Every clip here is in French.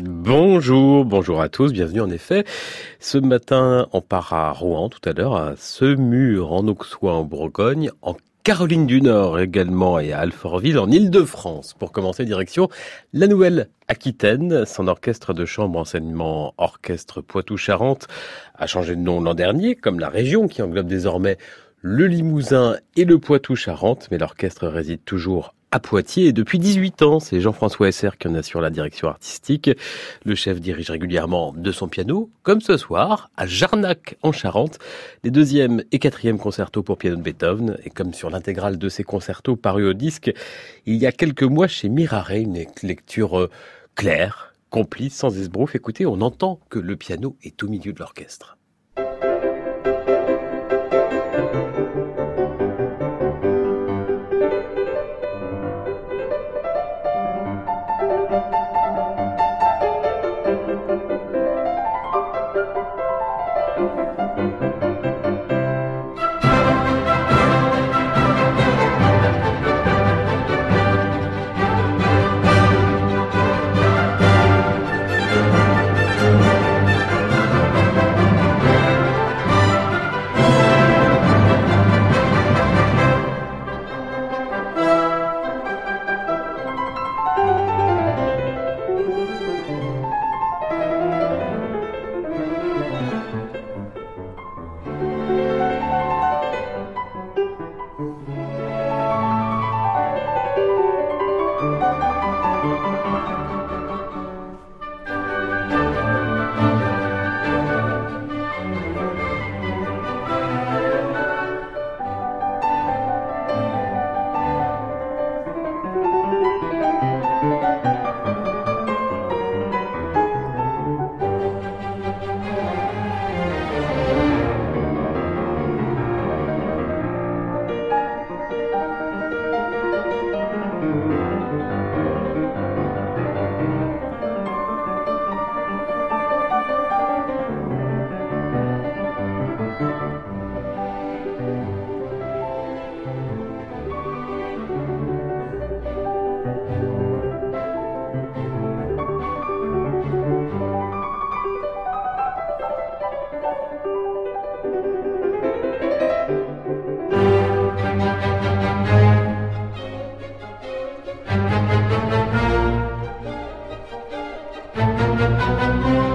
Bonjour, bonjour à tous, bienvenue en effet. Ce matin, on part à Rouen tout à l'heure, à Semur, en Auxois, en Bourgogne, en Caroline du Nord également et à Alfortville en Ile-de-France. Pour commencer, direction la Nouvelle-Aquitaine. Son orchestre de chambre enseignement orchestre Poitou-Charentes a changé de nom l'an dernier, comme la région qui englobe désormais le Limousin et le Poitou-Charentes, mais l'orchestre réside toujours à Poitiers et depuis 18 ans, c'est Jean-François Esser qui en assure la direction artistique. Le chef dirige régulièrement de son piano, comme ce soir, à Jarnac en Charente, les deuxième et quatrième concertos pour piano de Beethoven. Et comme sur l'intégrale de ces concertos parus au disque, il y a quelques mois chez Mirare, une lecture euh, claire, complice, sans esbrouf. Écoutez, on entend que le piano est au milieu de l'orchestre. Música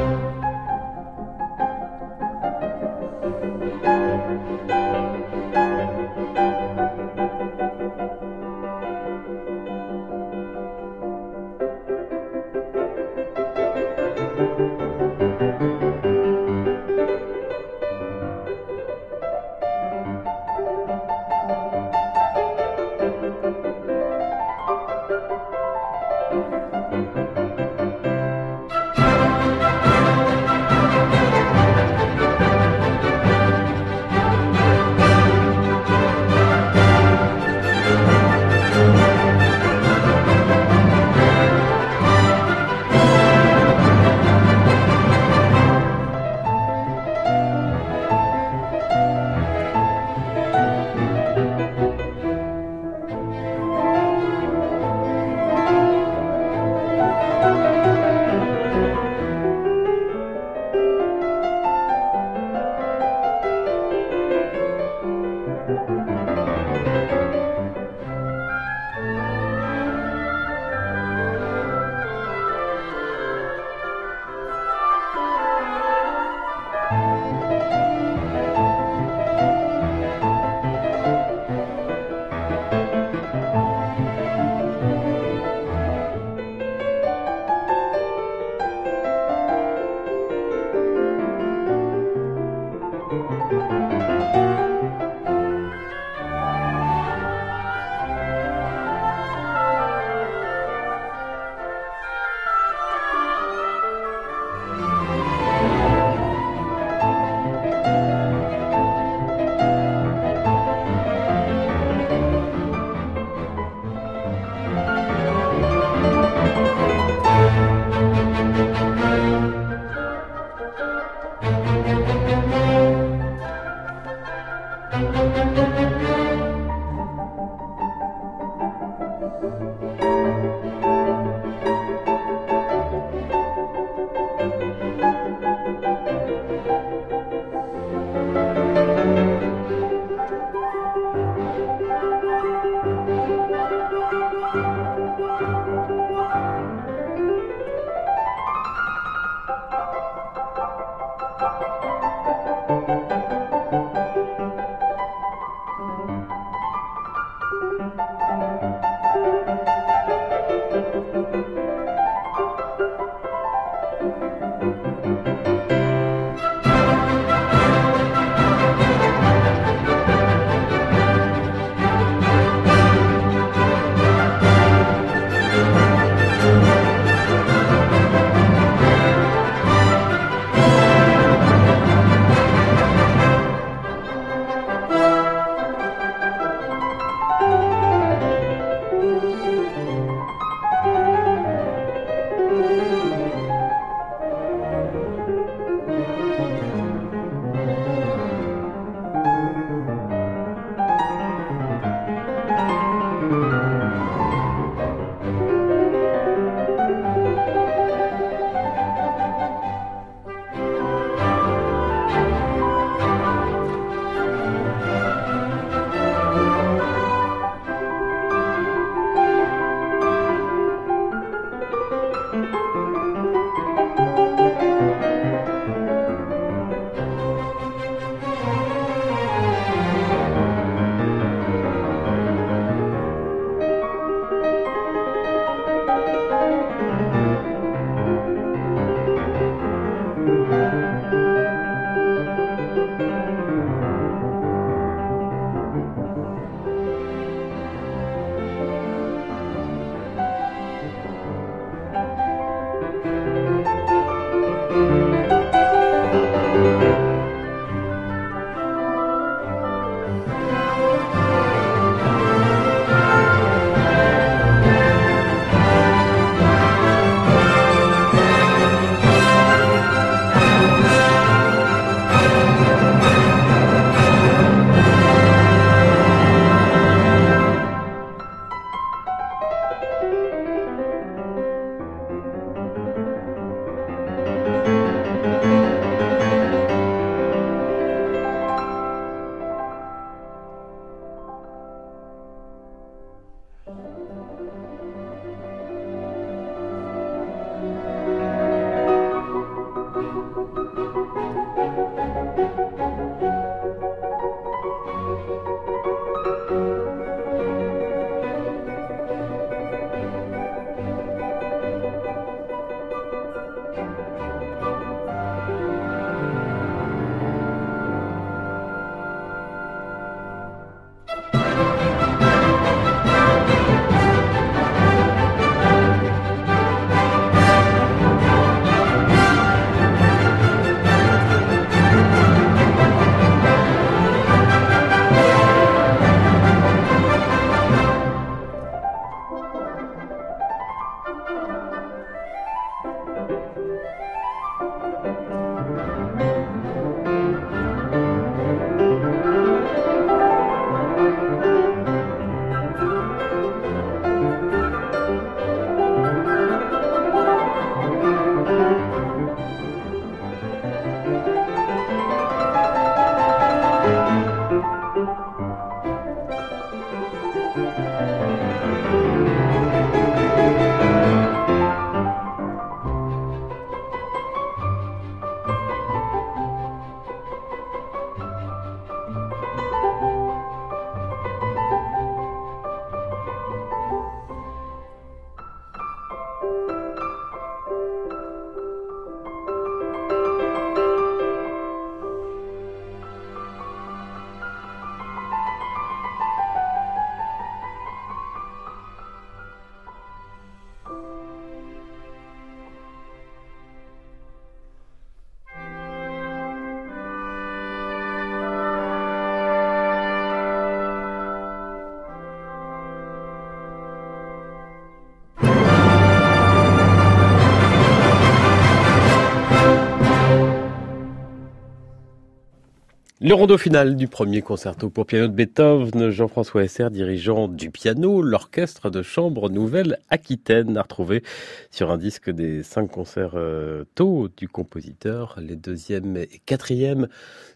Le rondo final du premier concerto pour piano de Beethoven, Jean-François Esser, dirigeant du piano, l'orchestre de chambre Nouvelle-Aquitaine, a retrouvé sur un disque des cinq concerts euh, tôt du compositeur. Les deuxième et quatrième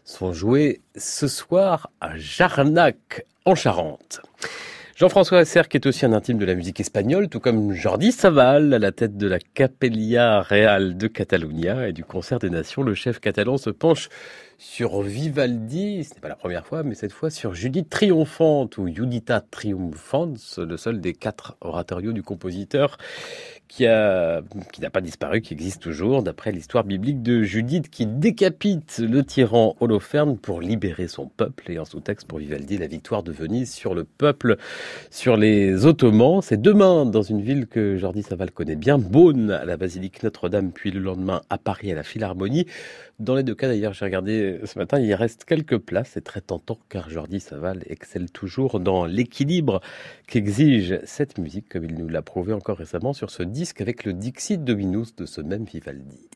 sont joués ce soir à Jarnac, en Charente. Jean-François Esser, qui est aussi un intime de la musique espagnole, tout comme Jordi Saval, à la tête de la Capella Real de Catalunya et du Concert des Nations, le chef catalan se penche sur Vivaldi, ce n'est pas la première fois, mais cette fois sur Judith Triomphante ou Judita Triumphante, le seul des quatre oratorios du compositeur qui qui n'a pas disparu, qui existe toujours, d'après l'histoire biblique de Judith qui décapite le tyran Holoferne pour libérer son peuple et en sous-texte pour Vivaldi la victoire de Venise sur le peuple, sur les Ottomans. C'est demain dans une ville que Jordi Saval connaît bien, Beaune à la basilique Notre-Dame, puis le lendemain à Paris à la Philharmonie. Dans les deux cas d'ailleurs, j'ai regardé ce matin, il reste quelques places. C'est très tentant car Jordi Saval excelle toujours dans l'équilibre qu'exige cette musique, comme il nous l'a prouvé encore récemment sur ce disque avec le Dixit Dominus de ce même Vivaldi.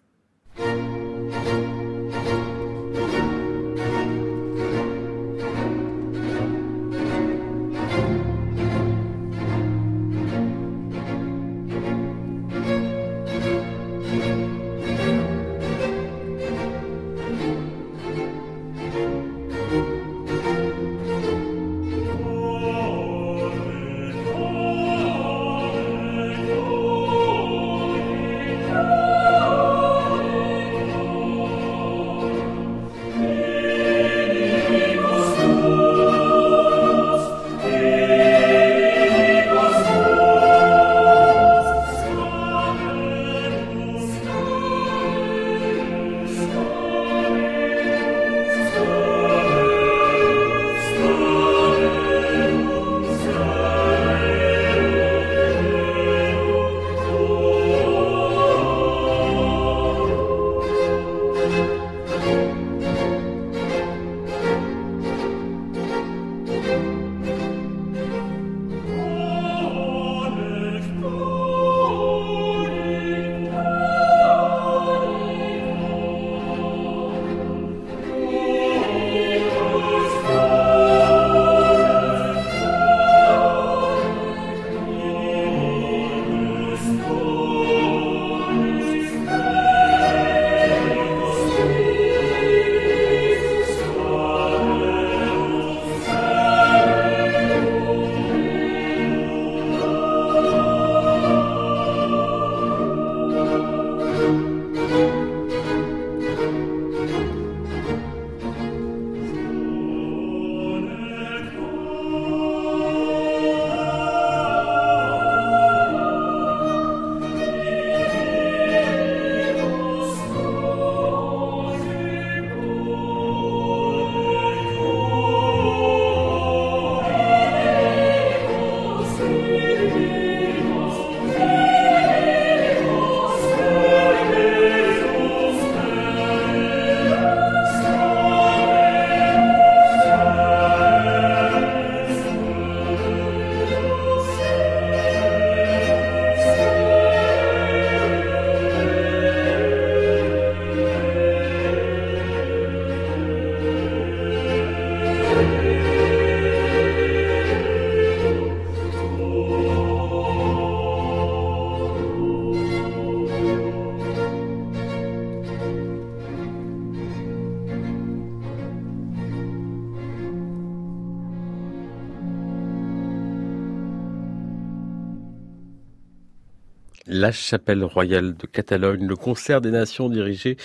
La chapelle royale de Catalogne, le concert des nations dirigé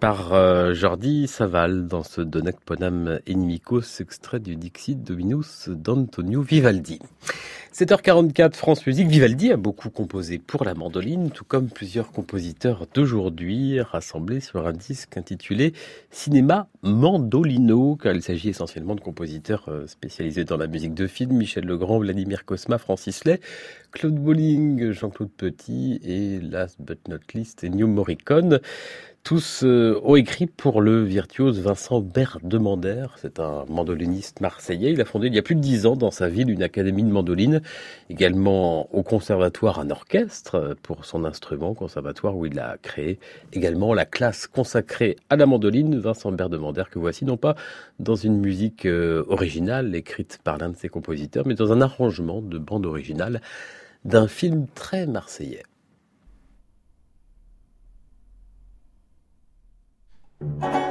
par euh, Jordi Saval dans ce Donec Ponam Enimicos, extrait du Dixit Dominus d'Antonio Vivaldi. 7h44, France Musique. Vivaldi a beaucoup composé pour la mandoline, tout comme plusieurs compositeurs d'aujourd'hui, rassemblés sur un disque intitulé Cinéma Mandolino, car il s'agit essentiellement de compositeurs euh, spécialisés dans la musique de film, Michel Legrand, Vladimir Cosma, Francis Lay, Claude Bolling, Jean-Claude Petit et last but not least, Ennio Morricone. Tous euh, ont écrit pour le virtuose Vincent Berdemander. C'est un mandoliniste marseillais. Il a fondé il y a plus de dix ans dans sa ville une académie de mandoline, également au conservatoire un orchestre pour son instrument, conservatoire où il a créé également la classe consacrée à la mandoline, Vincent Berdemander, que voici non pas dans une musique euh, originale écrite par l'un de ses compositeurs, mais dans un arrangement de bande originale d'un film très marseillais. Thank you.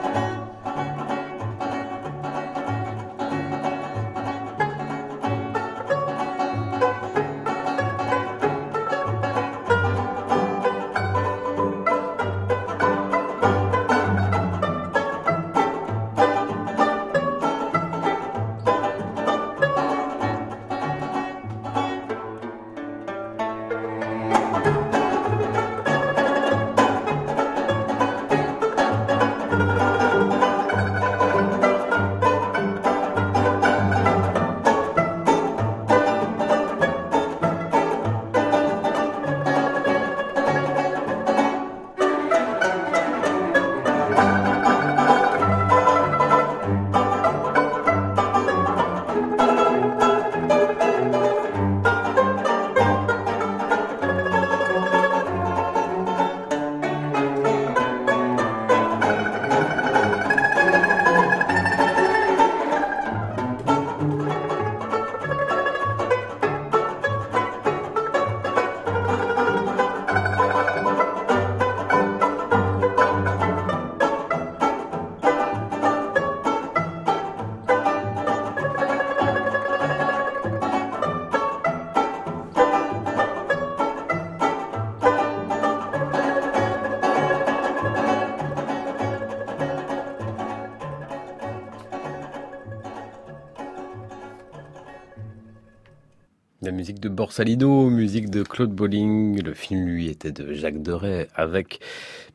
Musique de Borsalino, musique de Claude Bolling. Le film, lui, était de Jacques Deray avec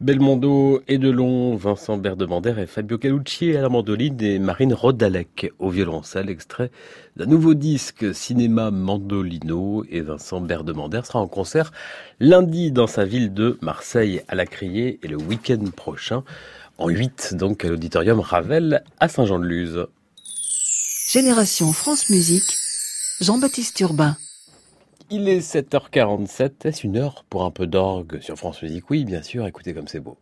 Belmondo et Delon, Vincent Berdemander et Fabio Calucci à la mandoline et Marine Rodalec au violoncelle. Extrait d'un nouveau disque Cinéma Mandolino et Vincent Berdemander sera en concert lundi dans sa ville de Marseille à la Criée et le week-end prochain en 8 donc à l'auditorium Ravel à Saint-Jean-de-Luz. Génération France Musique, Jean-Baptiste Urbain. Il est 7h47. Est-ce une heure pour un peu d'orgue sur France Musique? Bien sûr. Écoutez comme c'est beau.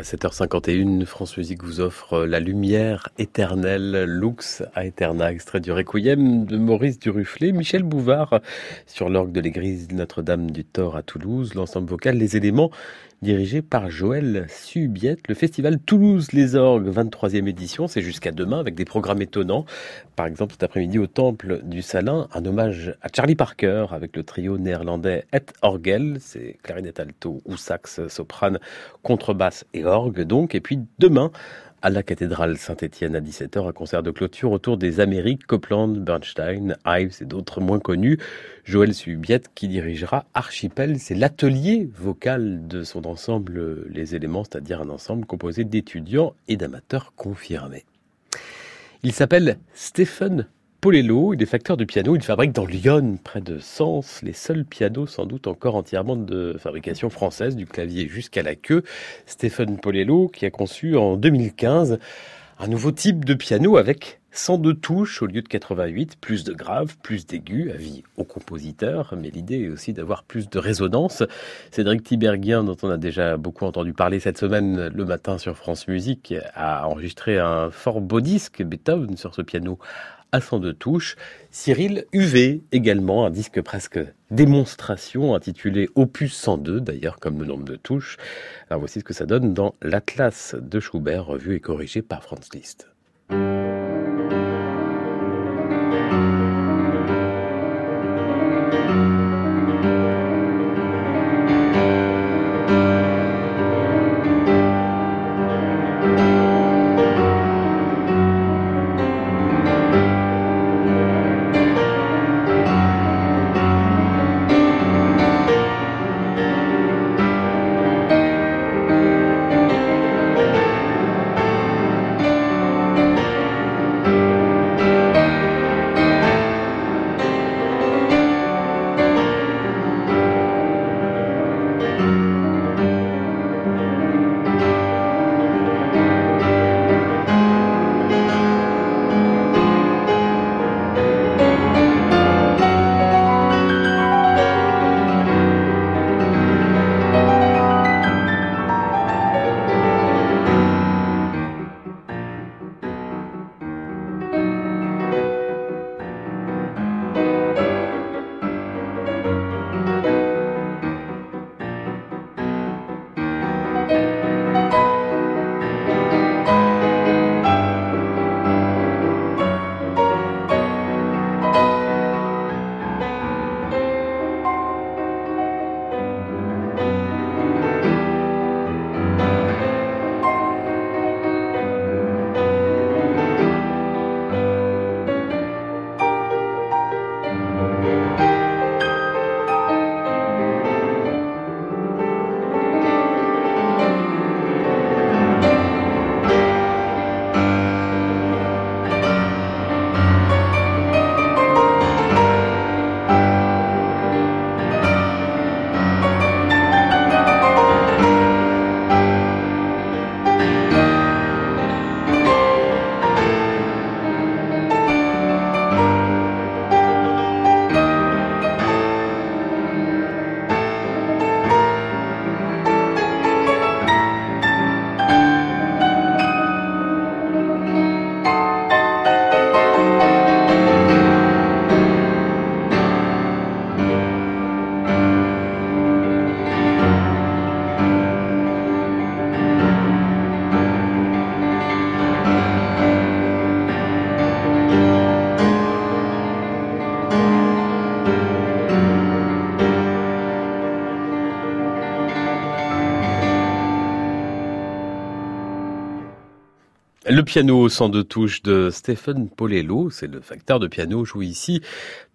À 7h51, France Musique vous offre La lumière éternelle, Lux Aeterna, extrait du Requiem de Maurice Duruflé, Michel Bouvard sur l'orgue de l'église Notre-Dame du Thor à Toulouse, l'ensemble vocal Les éléments dirigé par Joël Subiette. Le festival Toulouse les Orgues, 23e édition, c'est jusqu'à demain avec des programmes étonnants. Par exemple, cet après-midi au Temple du Salin, un hommage à Charlie Parker avec le trio néerlandais Et Orgel, c'est clarinette alto ou sax, soprane, contrebasse et orgue donc. Et puis demain, à la cathédrale Saint-Étienne à 17h, un concert de clôture autour des Amériques, Copland, Bernstein, Ives et d'autres moins connus. Joël Subiette qui dirigera Archipel, c'est l'atelier vocal de son ensemble Les éléments, c'est-à-dire un ensemble composé d'étudiants et d'amateurs confirmés. Il s'appelle Stephen Polello, il est facteur de piano, il fabrique dans Lyon, près de Sens, les seuls pianos sans doute encore entièrement de fabrication française, du clavier jusqu'à la queue. Stéphane Polello qui a conçu en 2015 un nouveau type de piano avec 102 touches au lieu de 88, plus de graves, plus d'aigus, avis au compositeur, mais l'idée est aussi d'avoir plus de résonance. Cédric Tiberghien, dont on a déjà beaucoup entendu parler cette semaine le matin sur France Musique, a enregistré un fort beau disque Beethoven sur ce piano à 102 touches. Cyril UV également, un disque presque démonstration intitulé Opus 102, d'ailleurs comme le nombre de touches. Alors voici ce que ça donne dans l'Atlas de Schubert, revu et corrigé par Franz Liszt. Le piano sans de touches de Stephen Polello, c'est le facteur de piano joué ici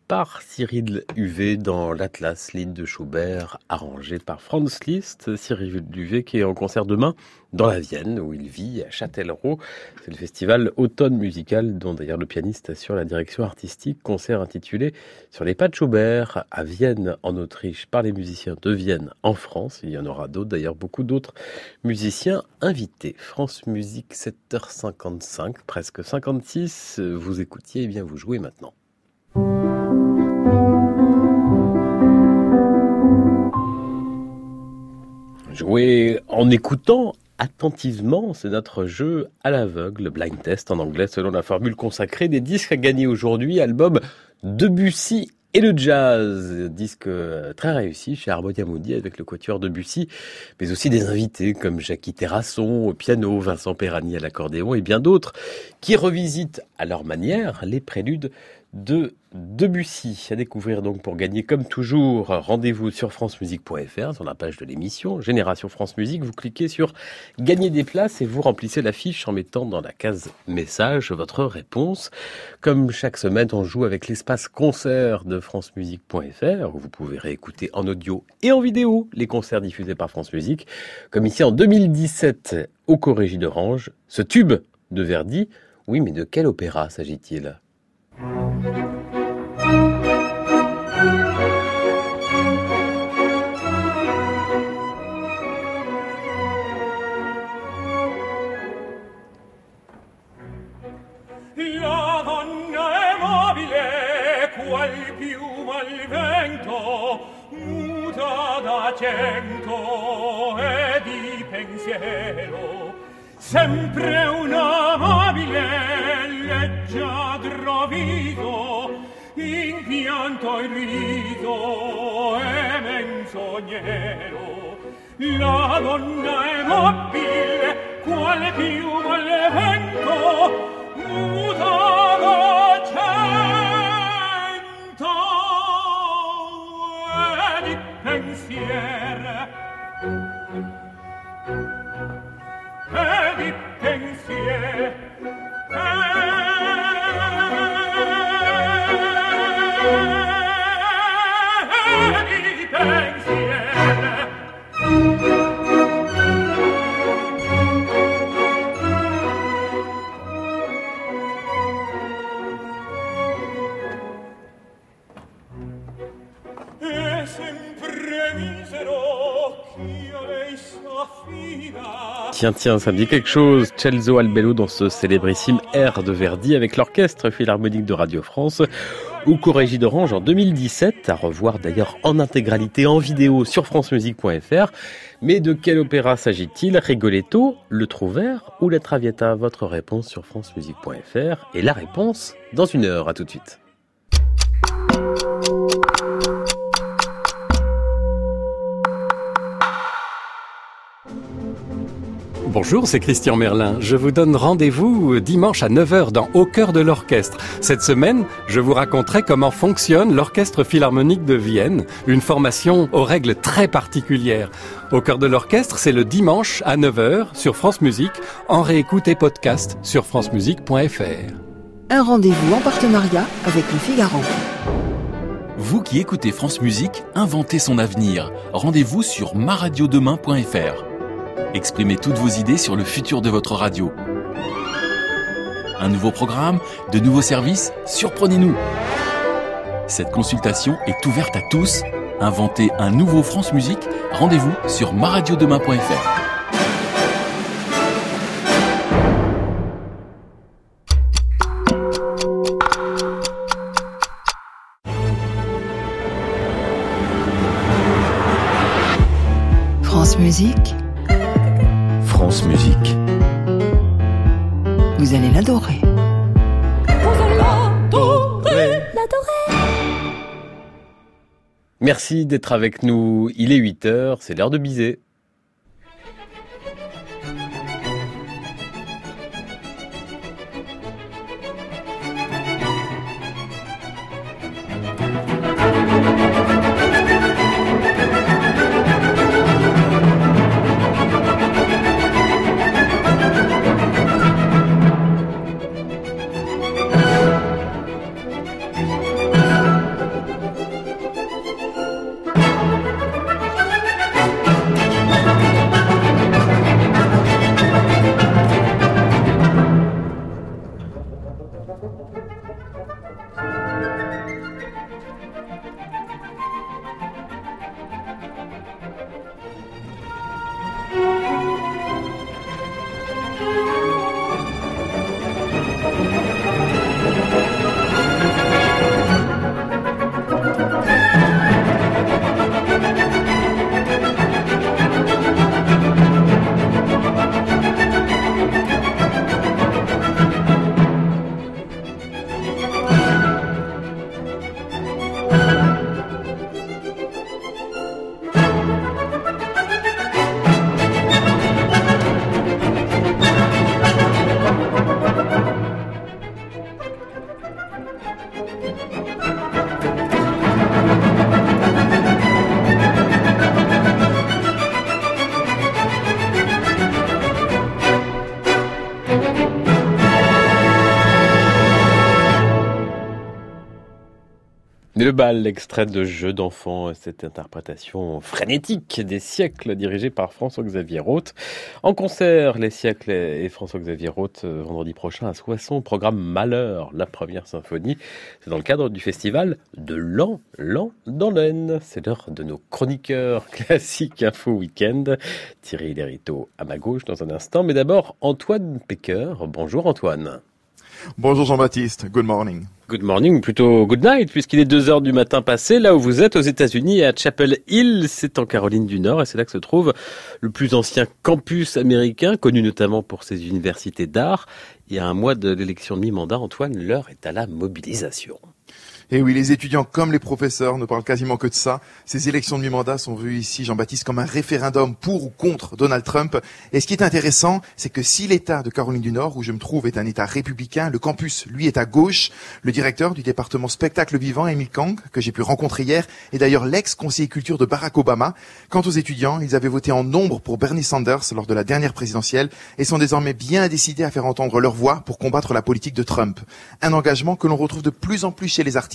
par Cyril Huvet dans l'Atlas Ligne de Schubert, arrangé par Franz Liszt. Cyril Huvet qui est en concert demain dans la Vienne, où il vit, à Châtellerault. C'est le festival Automne Musical, dont d'ailleurs le pianiste assure la direction artistique. Concert intitulé Sur les pas de Schubert, à Vienne, en Autriche, par les musiciens de Vienne, en France. Il y en aura d'autres, d'ailleurs beaucoup d'autres musiciens invités. France Musique, 7h55, presque 56. Vous écoutiez, et eh bien vous jouez maintenant. Jouer en écoutant attentivement. C'est notre jeu à l'aveugle, blind test en anglais, selon la formule consacrée des disques à gagner aujourd'hui. Album Debussy et le jazz, disque très réussi chez Harmonia Moody avec le quatuor de Bussy, mais aussi des invités comme Jackie Terrasson au piano, Vincent Perani à l'accordéon et bien d'autres qui revisitent à leur manière les préludes de Debussy. À découvrir donc pour gagner comme toujours, rendez-vous sur francemusique.fr sur la page de l'émission Génération France Musique. Vous cliquez sur gagner des places et vous remplissez la fiche en mettant dans la case message votre réponse. Comme chaque semaine, on joue avec l'espace concert de francemusique.fr où vous pouvez réécouter en audio et en vidéo les concerts diffusés par France Musique. Comme ici en 2017 au Corrégie d'Orange, ce tube de Verdi. Oui, mais de quel opéra s'agit-il? D'argento e di pensiero sempre una amabile leggiadro viso in pianto il riso e menzognero. La donna è mobile quale piuma al vento muta pensiero e di pensier Tiens, ça dit quelque chose. Celso Albello dans ce célébrissime air de Verdi avec l'Orchestre Philharmonique de Radio France ou Corrégie d'Orange en 2017, à revoir d'ailleurs en intégralité en vidéo sur francemusique.fr. Mais de quel opéra s'agit-il? Rigoletto, Le Trouvert ou La Traviata? Votre réponse sur francemusique.fr et la réponse dans une heure. À tout de suite. Bonjour, c'est Christian Merlin. Je vous donne rendez-vous dimanche à 9h dans Au cœur de l'orchestre. Cette semaine, je vous raconterai comment fonctionne l'Orchestre Philharmonique de Vienne, une formation aux règles très particulières. Au cœur de l'orchestre, c'est le dimanche à 9h sur France Musique, en réécoute et podcast sur francemusique.fr. Un rendez-vous en partenariat avec le Figaro. Vous qui écoutez France Musique, inventez son avenir. Rendez-vous sur maradiodemain.fr. Exprimez toutes vos idées sur le futur de votre radio. Un nouveau programme, de nouveaux services, surprenez-nous. Cette consultation est ouverte à tous. Inventez un nouveau France Musique. Rendez-vous sur maradiodemain.fr. France Musique, l'adorer. Merci d'être avec nous. Il est 8 heures, c'est l'heure de biser. Le bal, extrait de Jeux d'enfants, cette interprétation frénétique des siècles dirigée par François-Xavier Roth. En concert, les siècles et François-Xavier Roth, euh, vendredi prochain à Soissons, programme Malheur, la première symphonie. C'est dans le cadre du festival de l'an, l'an dans l'Aisne. C'est l'heure de nos chroniqueurs classiques Info Week-end. Thierry Lériteau à ma gauche dans un instant, mais d'abord Antoine Pecker. Bonjour Antoine. Bonjour Jean-Baptiste, good morning. Good morning, ou plutôt good night, puisqu'il est 2 heures du matin passé, là où vous êtes aux États-Unis, à Chapel Hill, c'est en Caroline du Nord, et c'est là que se trouve le plus ancien campus américain, connu notamment pour ses universités d'art. Il y a un mois de l'élection de mi-mandat, Antoine, l'heure est à la mobilisation. Et oui, les étudiants comme les professeurs ne parlent quasiment que de ça. Ces élections de mi-mandat sont vues ici, Jean-Baptiste, comme un référendum pour ou contre Donald Trump. Et ce qui est intéressant, c'est que si l'État de Caroline du Nord, où je me trouve, est un État républicain, le campus, lui, est à gauche. Le directeur du département spectacle vivant, Emile Kang, que j'ai pu rencontrer hier, est d'ailleurs l'ex-conseiller culture de Barack Obama. Quant aux étudiants, ils avaient voté en nombre pour Bernie Sanders lors de la dernière présidentielle et sont désormais bien décidés à faire entendre leur voix pour combattre la politique de Trump. Un engagement que l'on retrouve de plus en plus chez les artistes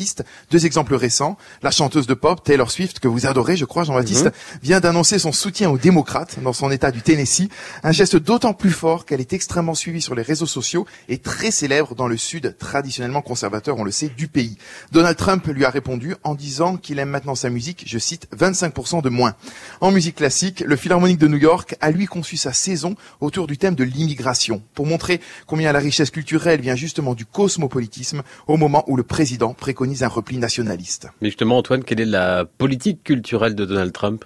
deux exemples récents. La chanteuse de pop, Taylor Swift, que vous adorez, je crois, Jean-Baptiste, mhm. vient d'annoncer son soutien aux démocrates dans son état du Tennessee. Un geste d'autant plus fort qu'elle est extrêmement suivie sur les réseaux sociaux et très célèbre dans le sud, traditionnellement conservateur, on le sait, du pays. Donald Trump lui a répondu en disant qu'il aime maintenant sa musique, je cite, 25% de moins. En musique classique, le Philharmonique de New York a lui conçu sa saison autour du thème de l'immigration, pour montrer combien la richesse culturelle vient justement du cosmopolitisme au moment où le président préconise un repli nationaliste. Mais justement, Antoine, quelle est la politique culturelle de Donald Trump?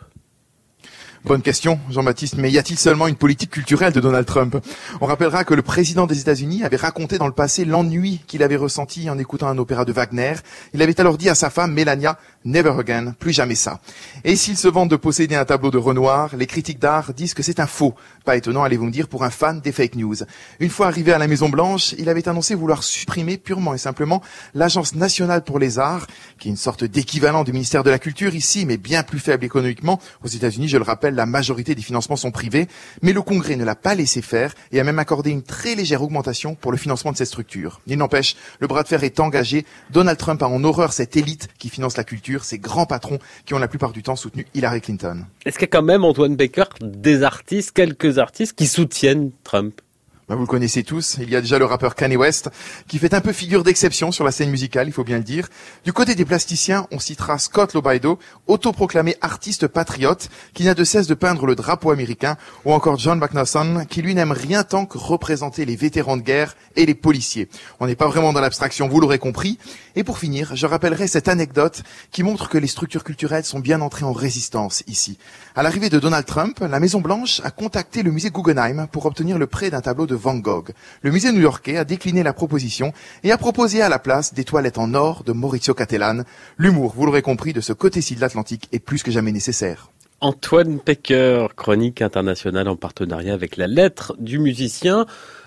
Bonne question, Jean-Baptiste. Mais y a-t-il seulement une politique culturelle de Donald Trump? On rappellera que le président des États-Unis avait raconté dans le passé l'ennui qu'il avait ressenti en écoutant un opéra de Wagner. Il avait alors dit à sa femme, Mélania, Never again, plus jamais ça. Et s'il se vante de posséder un tableau de Renoir, les critiques d'art disent que c'est un faux. Pas étonnant, allez-vous me dire, pour un fan des fake news. Une fois arrivé à la Maison Blanche, il avait annoncé vouloir supprimer purement et simplement l'Agence nationale pour les arts, qui est une sorte d'équivalent du ministère de la Culture ici, mais bien plus faible économiquement. Aux États-Unis, je le rappelle, la majorité des financements sont privés, mais le Congrès ne l'a pas laissé faire et a même accordé une très légère augmentation pour le financement de cette structure. Il n'empêche, le bras de fer est engagé. Donald Trump a en horreur cette élite qui finance la culture ces grands patrons qui ont la plupart du temps soutenu Hillary Clinton. Est-ce qu'il y a quand même, Antoine Baker, des artistes, quelques artistes qui soutiennent Trump bah, vous le connaissez tous, il y a déjà le rappeur Kanye West, qui fait un peu figure d'exception sur la scène musicale, il faut bien le dire. Du côté des plasticiens, on citera Scott Lobaido, autoproclamé artiste patriote, qui n'a de cesse de peindre le drapeau américain, ou encore John McNaughton, qui lui n'aime rien tant que représenter les vétérans de guerre et les policiers. On n'est pas vraiment dans l'abstraction, vous l'aurez compris. Et pour finir, je rappellerai cette anecdote qui montre que les structures culturelles sont bien entrées en résistance ici. À l'arrivée de Donald Trump, la Maison Blanche a contacté le musée Guggenheim pour obtenir le prêt d'un tableau de Van Gogh. Le musée new-yorkais a décliné la proposition et a proposé à la place des toilettes en or de Maurizio Cattelan. L'humour, vous l'aurez compris, de ce côté-ci de l'Atlantique est plus que jamais nécessaire. Antoine Pecker, chronique internationale en partenariat avec la lettre du musicien.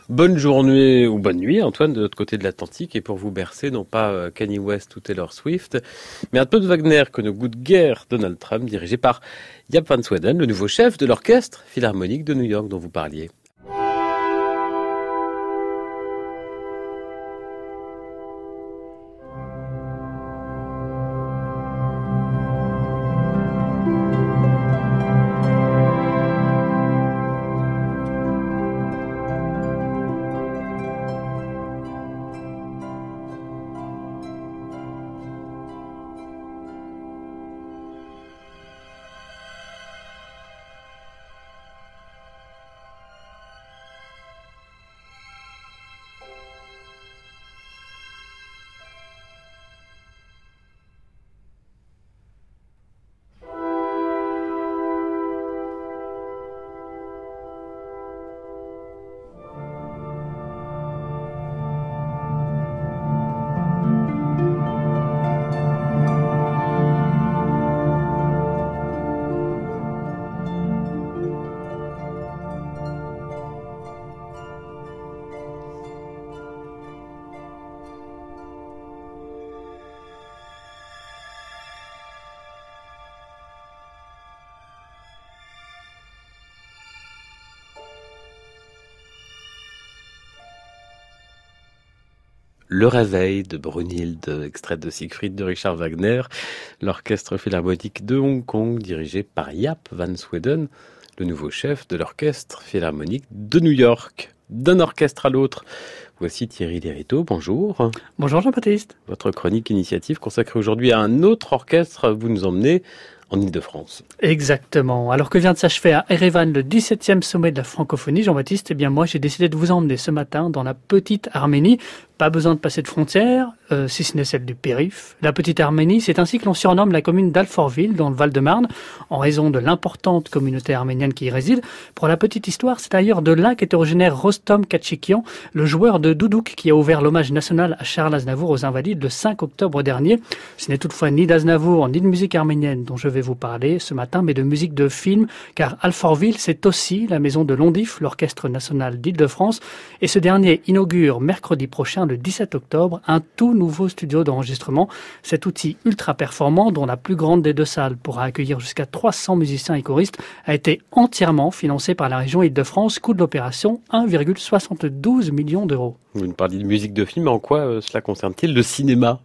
Bonne journée ou bonne nuit, Antoine, de l'autre côté de l'Atlantique. Et pour vous bercer, non pas euh, Kanye West ou Taylor Swift, mais un peu de Wagner que nos goûts de guerre Donald Trump, dirigé par Jaap van Sweden, le nouveau chef de l'orchestre philharmonique de New York dont vous parliez. Le Réveil de Brunhilde, extrait de Siegfried de Richard Wagner, l'orchestre philharmonique de Hong Kong dirigé par Yap Van Sweden, le nouveau chef de l'orchestre philharmonique de New York. D'un orchestre à l'autre. Voici Thierry Lériteau, bonjour. Bonjour Jean-Baptiste. Votre chronique initiative consacrée aujourd'hui à un autre orchestre, vous nous emmenez en Ile-de-France. Exactement. Alors que vient de s'achever à Erevan le 17e sommet de la francophonie, Jean-Baptiste, eh bien moi j'ai décidé de vous emmener ce matin dans la petite Arménie, pas besoin de passer de frontières, euh, si ce n'est celle du périph. La petite Arménie, c'est ainsi que l'on surnomme la commune d'Alfortville, dans le Val-de-Marne, en raison de l'importante communauté arménienne qui y réside. Pour la petite histoire, c'est d'ailleurs de là qu'est originaire Rostom Kachikian, le joueur de doudouk qui a ouvert l'hommage national à Charles Aznavour aux Invalides le 5 octobre dernier. Ce n'est toutefois ni d'Aznavour ni de musique arménienne dont je vais vous parler ce matin, mais de musique de film, car Alfortville, c'est aussi la maison de Londif, l'Orchestre national d'Île-de-France, et ce dernier inaugure mercredi prochain le 17 octobre, un tout nouveau studio d'enregistrement. Cet outil ultra performant, dont la plus grande des deux salles pourra accueillir jusqu'à 300 musiciens et choristes, a été entièrement financé par la région Île-de-France. Coût de l'opération 1,72 millions d'euros. Vous nous parliez de musique de film, en quoi euh, cela concerne-t-il le cinéma?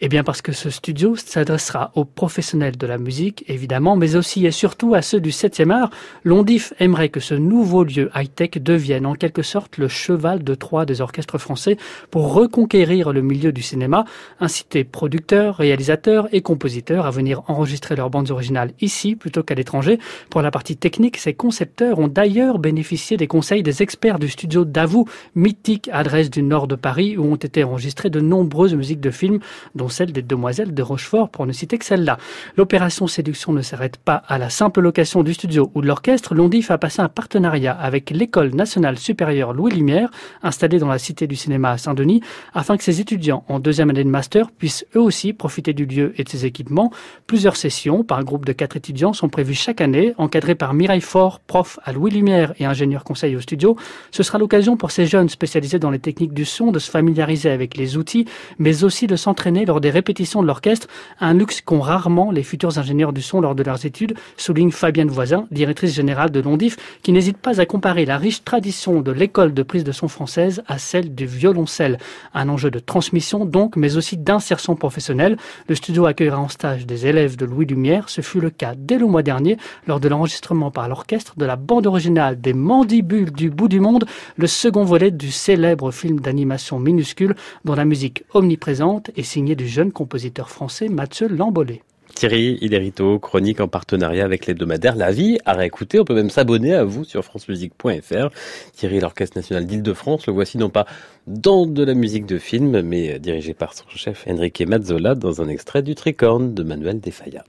Eh bien parce que ce studio s'adressera aux professionnels de la musique, évidemment, mais aussi et surtout à ceux du 7e art. Londif aimerait que ce nouveau lieu high-tech devienne en quelque sorte le cheval de Troie des orchestres français pour reconquérir le milieu du cinéma, inciter producteurs, réalisateurs et compositeurs à venir enregistrer leurs bandes originales ici plutôt qu'à l'étranger. Pour la partie technique, ces concepteurs ont d'ailleurs bénéficié des conseils des experts du studio Davou, mythique adresse du nord de Paris où ont été enregistrées de nombreuses musiques de films, dont celle des Demoiselles de Rochefort, pour ne citer que celle-là. L'opération séduction ne s'arrête pas à la simple location du studio ou de l'orchestre. Londif a passé un partenariat avec l'École nationale supérieure Louis Lumière, installée dans la Cité du cinéma à Saint-Denis, afin que ses étudiants en deuxième année de master puissent eux aussi profiter du lieu et de ses équipements. Plusieurs sessions par groupe de quatre étudiants sont prévues chaque année, encadrées par Mireille Faure, prof à Louis Lumière et ingénieur conseil au studio. Ce sera l'occasion pour ces jeunes spécialisés dans les techniques du son, de se familiariser avec les outils, mais aussi de s'entraîner lors des répétitions de l'orchestre, un luxe qu'ont rarement les futurs ingénieurs du son lors de leurs études, souligne Fabienne Voisin, directrice générale de Londif, qui n'hésite pas à comparer la riche tradition de l'école de prise de son française à celle du violoncelle. Un enjeu de transmission donc, mais aussi d'insertion professionnelle. Le studio accueillera en stage des élèves de Louis Lumière. Ce fut le cas dès le mois dernier lors de l'enregistrement par l'orchestre de la bande originale des Mandibules du bout du monde, le second volet du célèbre film d'animation minuscule dont la musique omniprésente est signée du jeune compositeur français Mathieu Lambolé. Thierry Iderito, chronique en partenariat avec l'hebdomadaire La Vie à réécouter. On peut même s'abonner à vous sur francemusique.fr. Thierry, l'Orchestre National d'Île-de-France, le voici non pas dans de la musique de film, mais dirigé par son chef Enrique Mazzola dans un extrait du Tricorne de Manuel Defaya.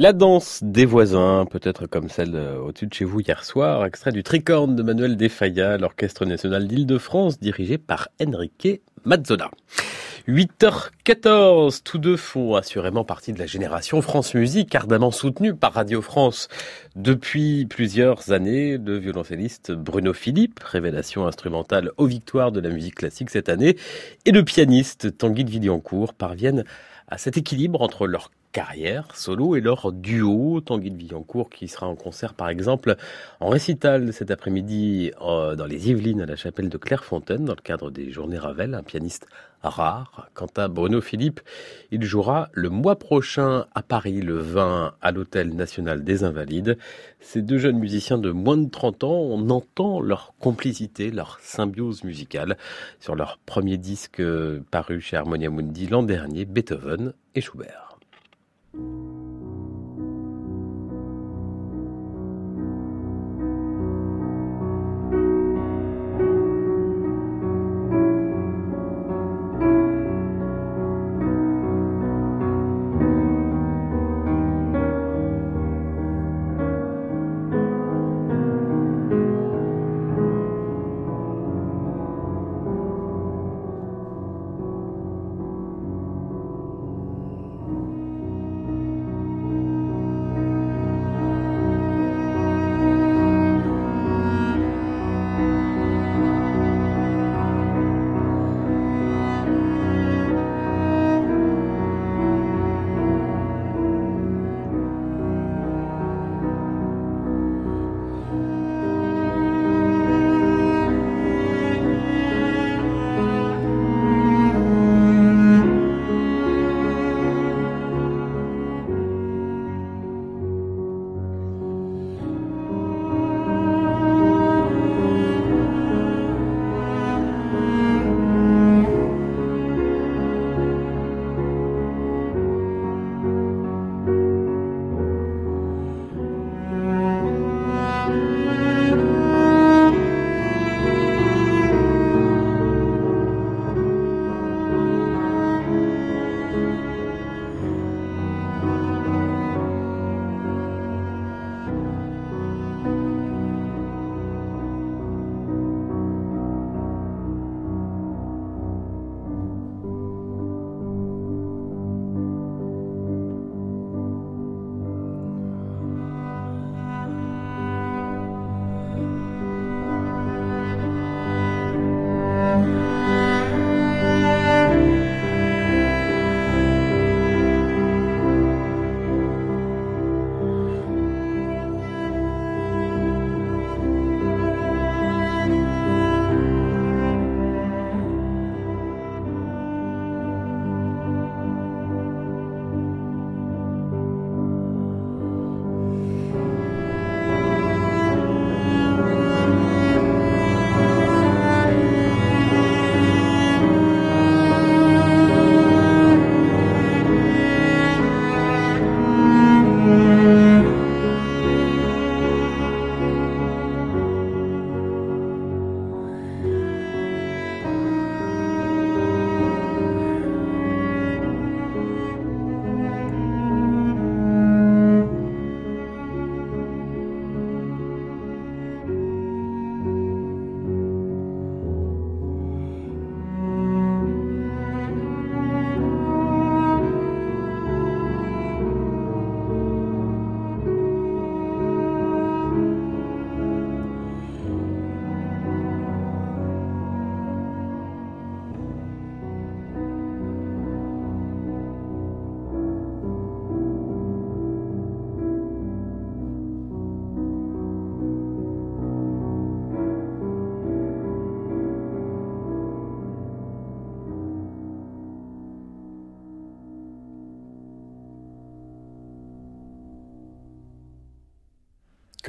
La danse des voisins, peut-être comme celle euh, au-dessus de chez vous hier soir, extrait du Tricorne de Manuel Defaya, l'Orchestre national d'Île-de-France, dirigé par Enrique Mazzola. 8h14, tous deux font assurément partie de la génération France Musique, ardemment soutenue par Radio France depuis plusieurs années. Le violoncelliste Bruno Philippe, révélation instrumentale aux victoires de la musique classique cette année, et le pianiste Tanguy de Villancourt parviennent à cet équilibre entre leur carrière solo et leur duo, Tanguy de Villancourt qui sera en concert par exemple en récital cet après-midi euh, dans les Yvelines à la chapelle de Clairefontaine dans le cadre des Journées Ravel, un pianiste rare. Quant à Bruno Philippe, il jouera le mois prochain à Paris le 20 à l'Hôtel National des Invalides. Ces deux jeunes musiciens de moins de 30 ans, on entend leur complicité, leur symbiose musicale sur leur premier disque paru chez Harmonia Mundi l'an dernier, Beethoven et Schubert.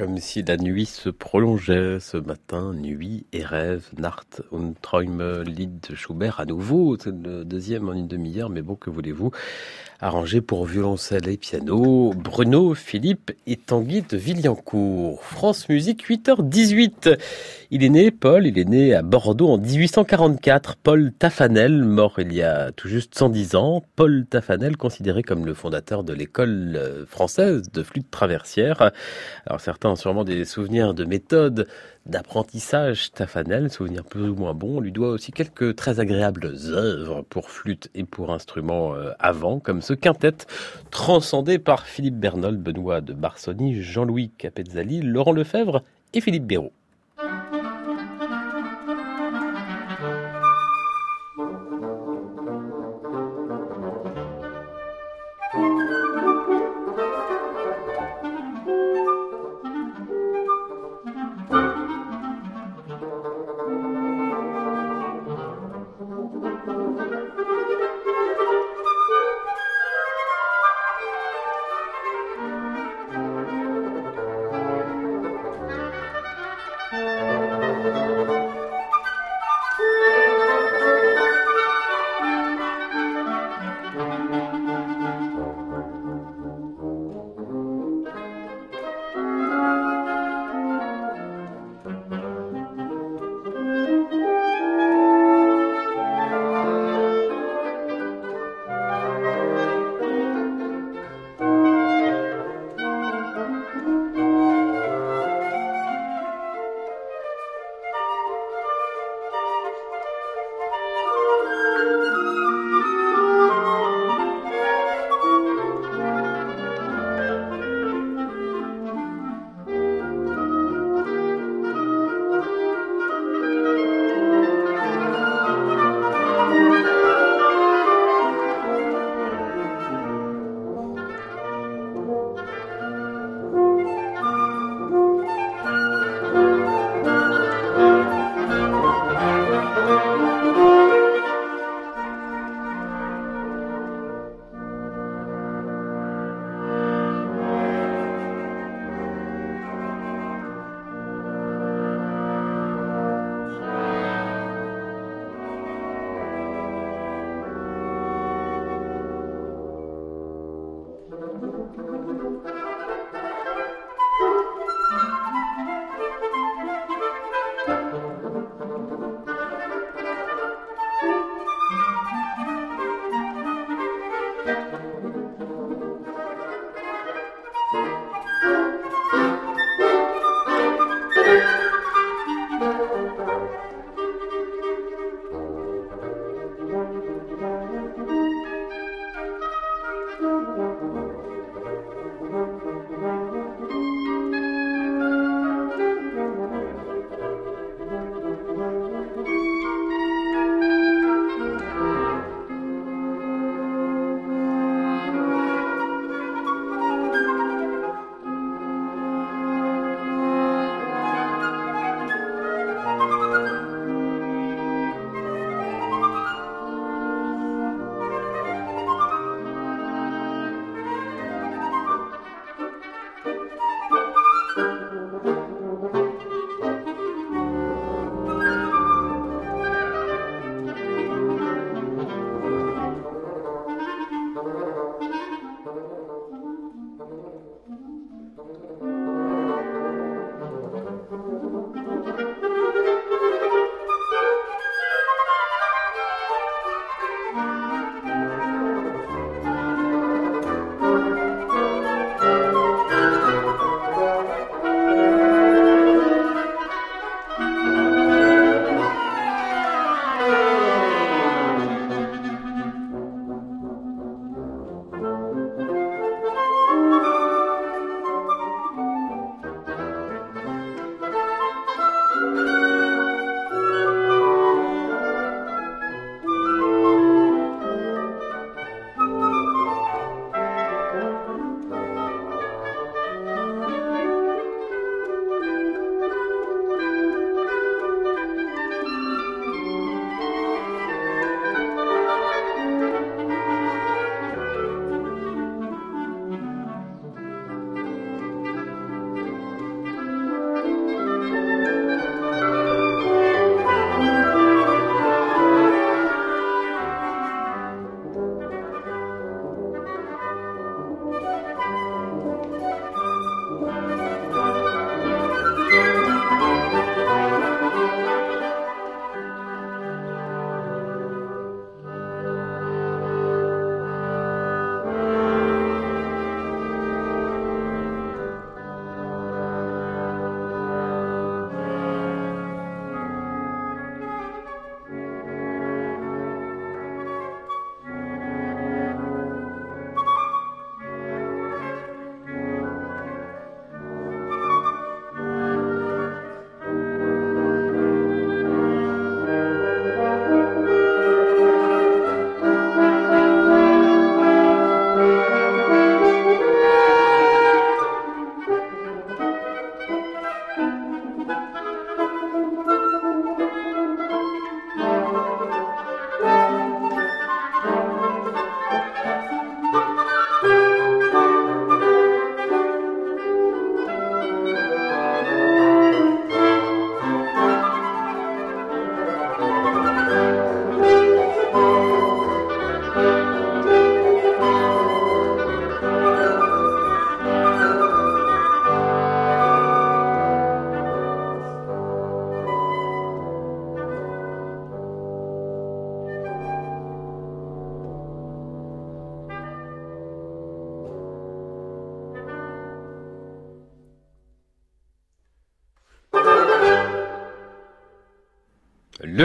Comme si la nuit se prolongeait ce matin, nuit et rêve, Nacht und Träume, Lied de Schubert à nouveau, c'est le deuxième en une demi-heure, mais bon, que voulez-vous? Arrangé pour violoncelle et piano, Bruno, Philippe et Tanguy de Villancourt. France Musique, 8h18. Il est né, Paul, il est né à Bordeaux en 1844. Paul Tafanel, mort il y a tout juste 110 ans. Paul Tafanel, considéré comme le fondateur de l'école française de flûte traversière. Alors certains sûrement des souvenirs de méthodes d'apprentissage Tafanel, souvenir plus ou moins bon. On lui doit aussi quelques très agréables œuvres pour flûte et pour instruments euh, avant, comme ce quintet transcendé par Philippe Bernold, Benoît de Barsoni, Jean-Louis Capezzali, Laurent Lefebvre et Philippe Béraud.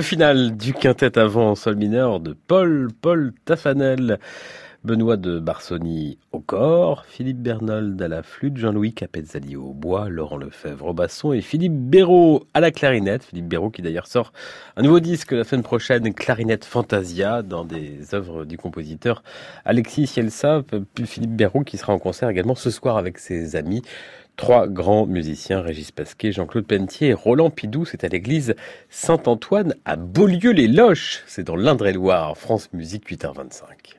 Le final du quintet avant en sol mineur de Paul Paul Tafanel. Benoît de Barsoni au corps, Philippe Bernold à la flûte, Jean-Louis Capezzali au bois, Laurent Lefebvre au basson et Philippe Béraud à la clarinette. Philippe Béraud qui d'ailleurs sort un nouveau disque la semaine prochaine, Clarinette Fantasia, dans des œuvres du compositeur Alexis Cielsa. Philippe Béraud qui sera en concert également ce soir avec ses amis. Trois grands musiciens, Régis Pasquet, Jean-Claude Pentier et Roland Pidou, c'est à l'église Saint-Antoine à Beaulieu-les-Loches. C'est dans l'Indre-et-Loire, France Musique 8h25.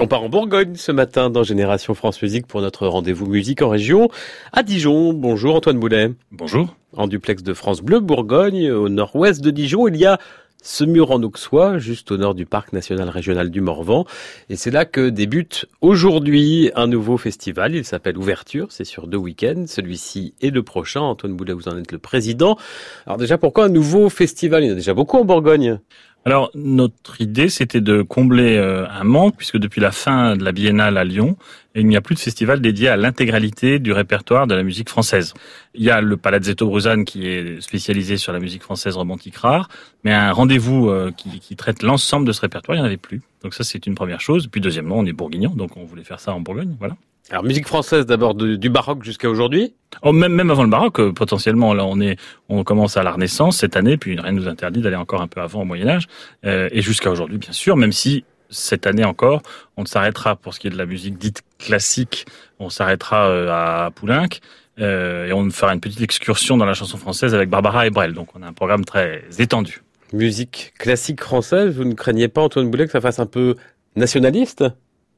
On part en Bourgogne ce matin dans Génération France Musique pour notre rendez-vous musique en région à Dijon. Bonjour Antoine Boulet. Bonjour. En duplex de France Bleu Bourgogne, au nord-ouest de Dijon, il y a ce mur en Auxois, juste au nord du parc national régional du Morvan. Et c'est là que débute aujourd'hui un nouveau festival. Il s'appelle Ouverture. C'est sur deux week-ends. Celui-ci et le prochain. Antoine Boulet, vous en êtes le président. Alors déjà, pourquoi un nouveau festival? Il y en a déjà beaucoup en Bourgogne. Alors notre idée c'était de combler euh, un manque puisque depuis la fin de la biennale à Lyon, il n'y a plus de festival dédié à l'intégralité du répertoire de la musique française. Il y a le Palazzetto Bruzane qui est spécialisé sur la musique française romantique rare, mais un rendez-vous euh, qui, qui, traite l'ensemble de ce répertoire, il n'y en avait plus. Donc ça c'est une première chose. Puis deuxièmement, on est bourguignon, donc on voulait faire ça en Bourgogne, voilà. Alors musique française d'abord du baroque jusqu'à aujourd'hui. Oh, même même avant le baroque euh, potentiellement là on est on commence à la Renaissance cette année puis rien ne nous interdit d'aller encore un peu avant au Moyen Âge euh, et jusqu'à aujourd'hui bien sûr même si cette année encore on s'arrêtera pour ce qui est de la musique dite classique on s'arrêtera euh, à Poulenc euh, et on fera une petite excursion dans la chanson française avec Barbara et Brel donc on a un programme très étendu. Musique classique française vous ne craignez pas Antoine Boulet que ça fasse un peu nationaliste?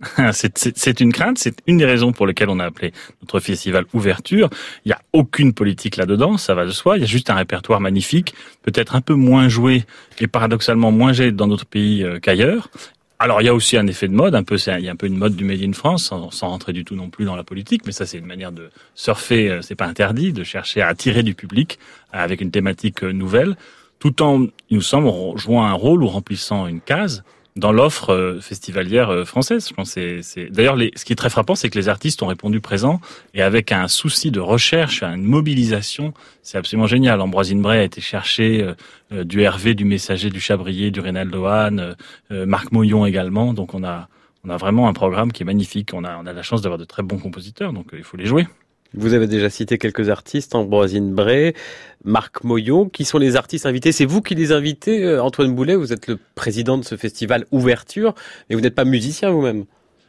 c'est une crainte, c'est une des raisons pour lesquelles on a appelé notre festival Ouverture. Il n'y a aucune politique là-dedans, ça va de soi. Il y a juste un répertoire magnifique, peut-être un peu moins joué et paradoxalement moins joué dans notre pays euh, qu'ailleurs. Alors il y a aussi un effet de mode, un peu, il y a un peu une mode du Made in France, sans, sans rentrer du tout non plus dans la politique, mais ça c'est une manière de surfer, euh, c'est pas interdit, de chercher à attirer du public euh, avec une thématique nouvelle, tout en, il nous semble, jouant un rôle ou remplissant une case dans l'offre euh, festivalière euh, française. Je pense c'est, d'ailleurs ce qui est très frappant, c'est que les artistes ont répondu présent et avec un souci de recherche, une mobilisation, c'est absolument génial. Ambroisine Bray a été chercher euh, du Hervé, du Messager, du Chabrier, du Reynaldo Hahn, Marc Moyon également. Donc on a on a vraiment un programme qui est magnifique. On a on a la chance d'avoir de très bons compositeurs, donc il faut les jouer. Vous avez déjà cité quelques artistes, Ambroisine Bray, Marc Moyon. Qui sont les artistes invités C'est vous qui les invitez, euh, Antoine Boulet. Vous êtes le président de ce festival Ouverture, mais vous n'êtes pas musicien vous-même.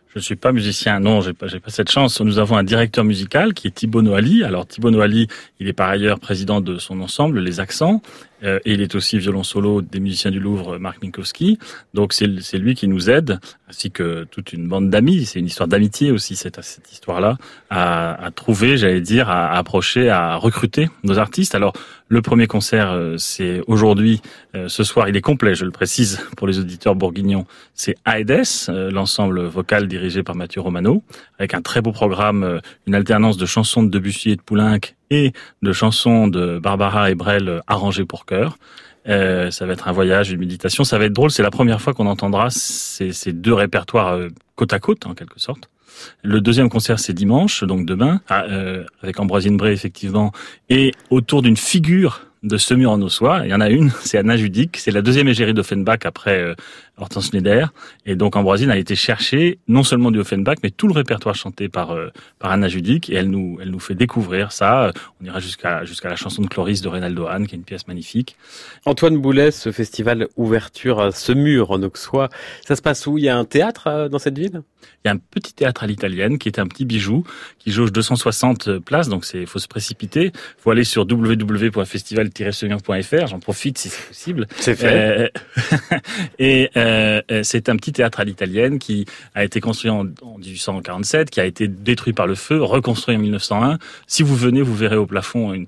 Je ne suis pas musicien, non, j'ai pas, pas cette chance. Nous avons un directeur musical qui est Thibaut Noali. Alors Thibaut Noali, il est par ailleurs président de son ensemble, Les Accents, et il est aussi violon solo des musiciens du Louvre, Marc Minkowski. Donc c'est lui qui nous aide, ainsi que toute une bande d'amis. C'est une histoire d'amitié aussi cette, cette histoire-là, à, à, trouver, j'allais dire, à, à, approcher, à recruter nos artistes. Alors le premier concert, euh, c'est aujourd'hui, euh, ce soir, il est complet, je le précise pour les auditeurs bourguignons. C'est Aedes, l'ensemble vocal dirigé par Mathieu Romano, avec un très beau programme, une alternance de chansons de Debussy et de Poulenc et de chansons de Barbara et Brel arrangées pour chœur. Euh, ça va être un voyage, une méditation. Ça va être drôle. C'est la première fois qu'on entendra ces, deux répertoires euh, côte à côte, en quelque sorte. Le deuxième concert, c'est dimanche, donc demain, euh, avec Ambroisine Bray, effectivement, et autour d'une figure de ce mur en ossois. Il y en a une, c'est Anna Judic, c'est la deuxième égérie d'Offenbach après euh, Hortense Schneider. Et donc Ambroisine a été chercher non seulement du Offenbach, mais tout le répertoire chanté par euh, par Anna Judic. Et elle nous elle nous fait découvrir ça. On ira jusqu'à jusqu'à la chanson de Cloris de Reynaldo Hahn, qui est une pièce magnifique. Antoine Boulet, ce festival ouverture à ce mur en Auxois, ça se passe où? Il y a un théâtre euh, dans cette ville? Il y a un petit théâtre à l'italienne qui est un petit bijou qui jauge 260 places, donc c'est faut se précipiter. Faut aller sur www.festival-semur.fr. J'en profite si c'est possible. C'est fait. Euh, et euh, c'est un petit théâtre à l'italienne qui a été construit en, en, 1847, qui a été détruit par le feu, reconstruit en 1901. Si vous venez, vous verrez au plafond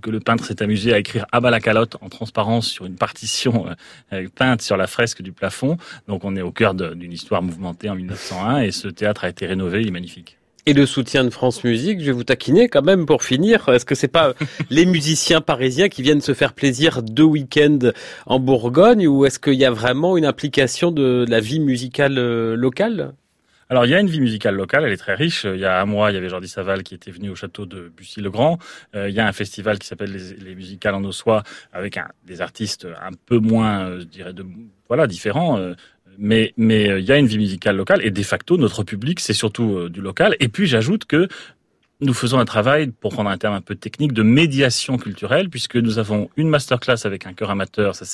que le peintre s'est amusé à écrire à la calotte en transparence sur une partition euh, peinte sur la fresque du plafond. Donc on est au cœur d'une histoire mouvementée en 1901 et ce théâtre a été rénové, il est magnifique. Et le soutien de France Musique, je vais vous taquiner quand même pour finir. Est-ce que c'est pas les musiciens parisiens qui viennent se faire plaisir deux week-ends en Bourgogne ou est-ce qu'il y a vraiment une implication de la vie musicale euh, locale? Alors il y a une vie musicale locale, elle est très riche. Il y a un mois, il y avait Jordi Saval qui était venu au château de Bussy-le-Grand. Euh, il y a un festival qui s'appelle les, les, musicales en Ossois avec un, des artistes un peu moins, euh, je dirais, de, voilà, différents. Euh, mais mais il y a une vie musicale locale et de facto notre public c'est surtout du local. Et puis j'ajoute que nous faisons un travail, pour prendre un terme un peu technique, de médiation culturelle, puisque nous avons une masterclass avec un chœur amateur, ça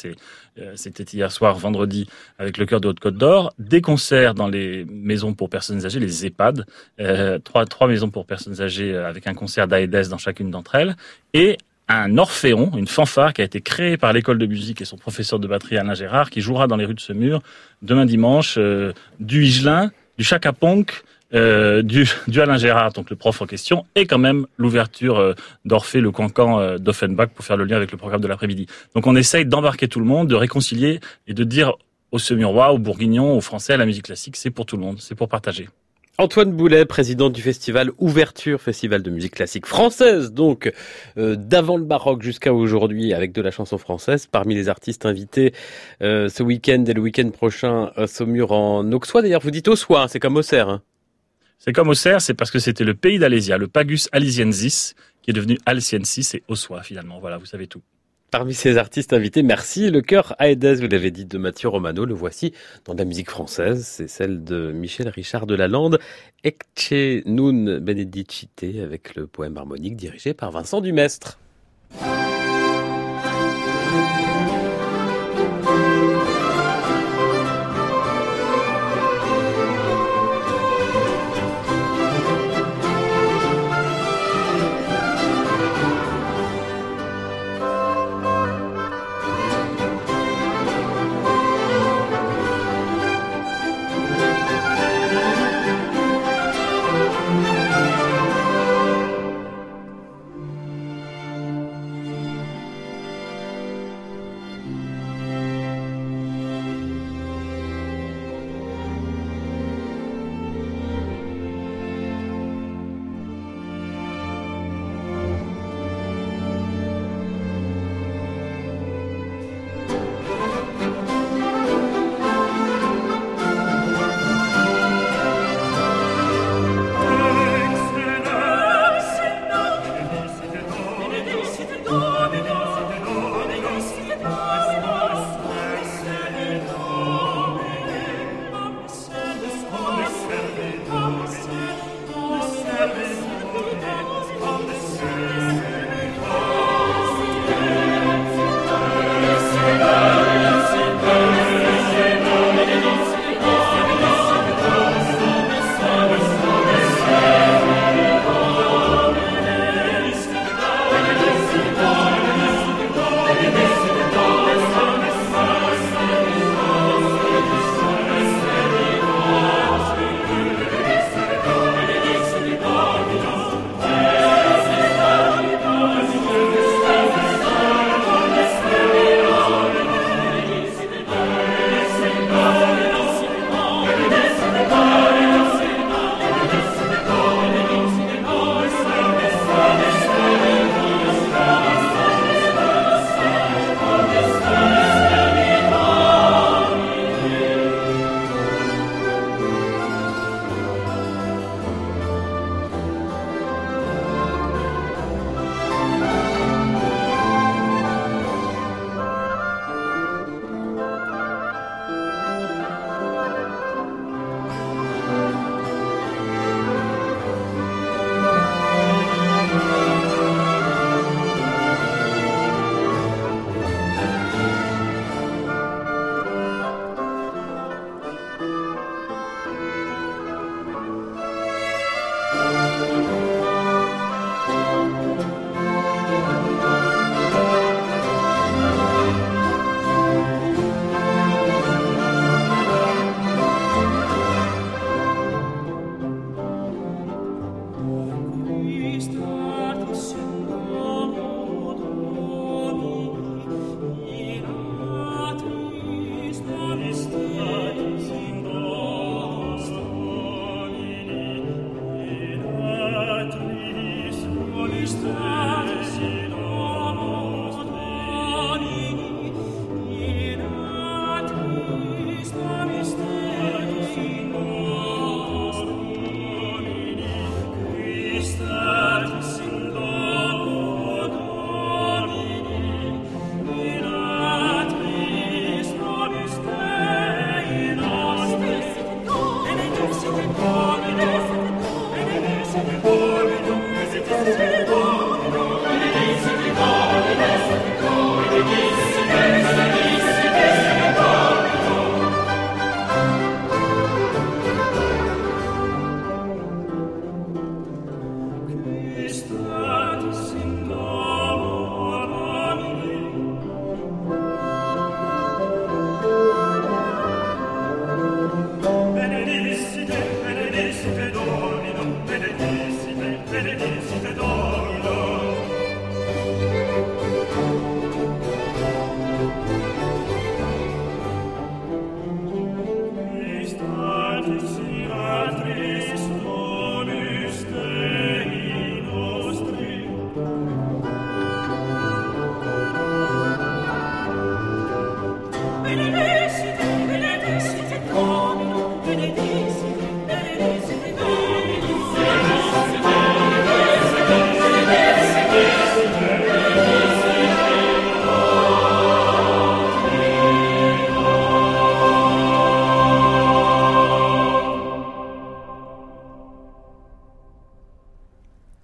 euh, c'était hier soir, vendredi, avec le chœur de Haute-Côte d'Or, des concerts dans les maisons pour personnes âgées, les EHPAD, euh, trois, maisons pour personnes âgées euh, avec un concert d'AEDES dans chacune d'entre elles, et un orphéon, une fanfare qui a été créée par l'école de musique et son professeur de batterie Alain Gérard, qui jouera dans les rues de Semur demain dimanche, du Higelin, du Chaka euh, du, du, Alain Gérard, donc le prof en question, et quand même l'ouverture euh, d'Orphée, le cancan euh, d'Offenbach pour faire le lien avec le programme de l'après-midi. Donc on essaye d'embarquer tout le monde, de réconcilier et de dire aux Semurois, aux Bourguignons, aux Français, à la musique classique, c'est pour tout le monde, c'est pour partager. Antoine Boulet, président du festival Ouverture, festival de musique classique française, donc euh, d'avant le baroque jusqu'à aujourd'hui, avec de la chanson française. Parmi les artistes invités euh, ce week-end et le week-end prochain à Saumur en Auxois. D'ailleurs, vous dites Auxois, hein, c'est comme Auxerre. Hein. C'est comme Auxerre, c'est parce que c'était le pays d'Alésia, le Pagus alisiensis, qui est devenu Alsiensis et Ossois finalement. Voilà, vous savez tout. Parmi ces artistes invités, merci. Le cœur Aedes, vous l'avez dit, de Mathieu Romano, le voici dans la musique française. C'est celle de Michel Richard de Lalande, Ecce nun benedicite, avec le poème harmonique dirigé par Vincent Dumestre.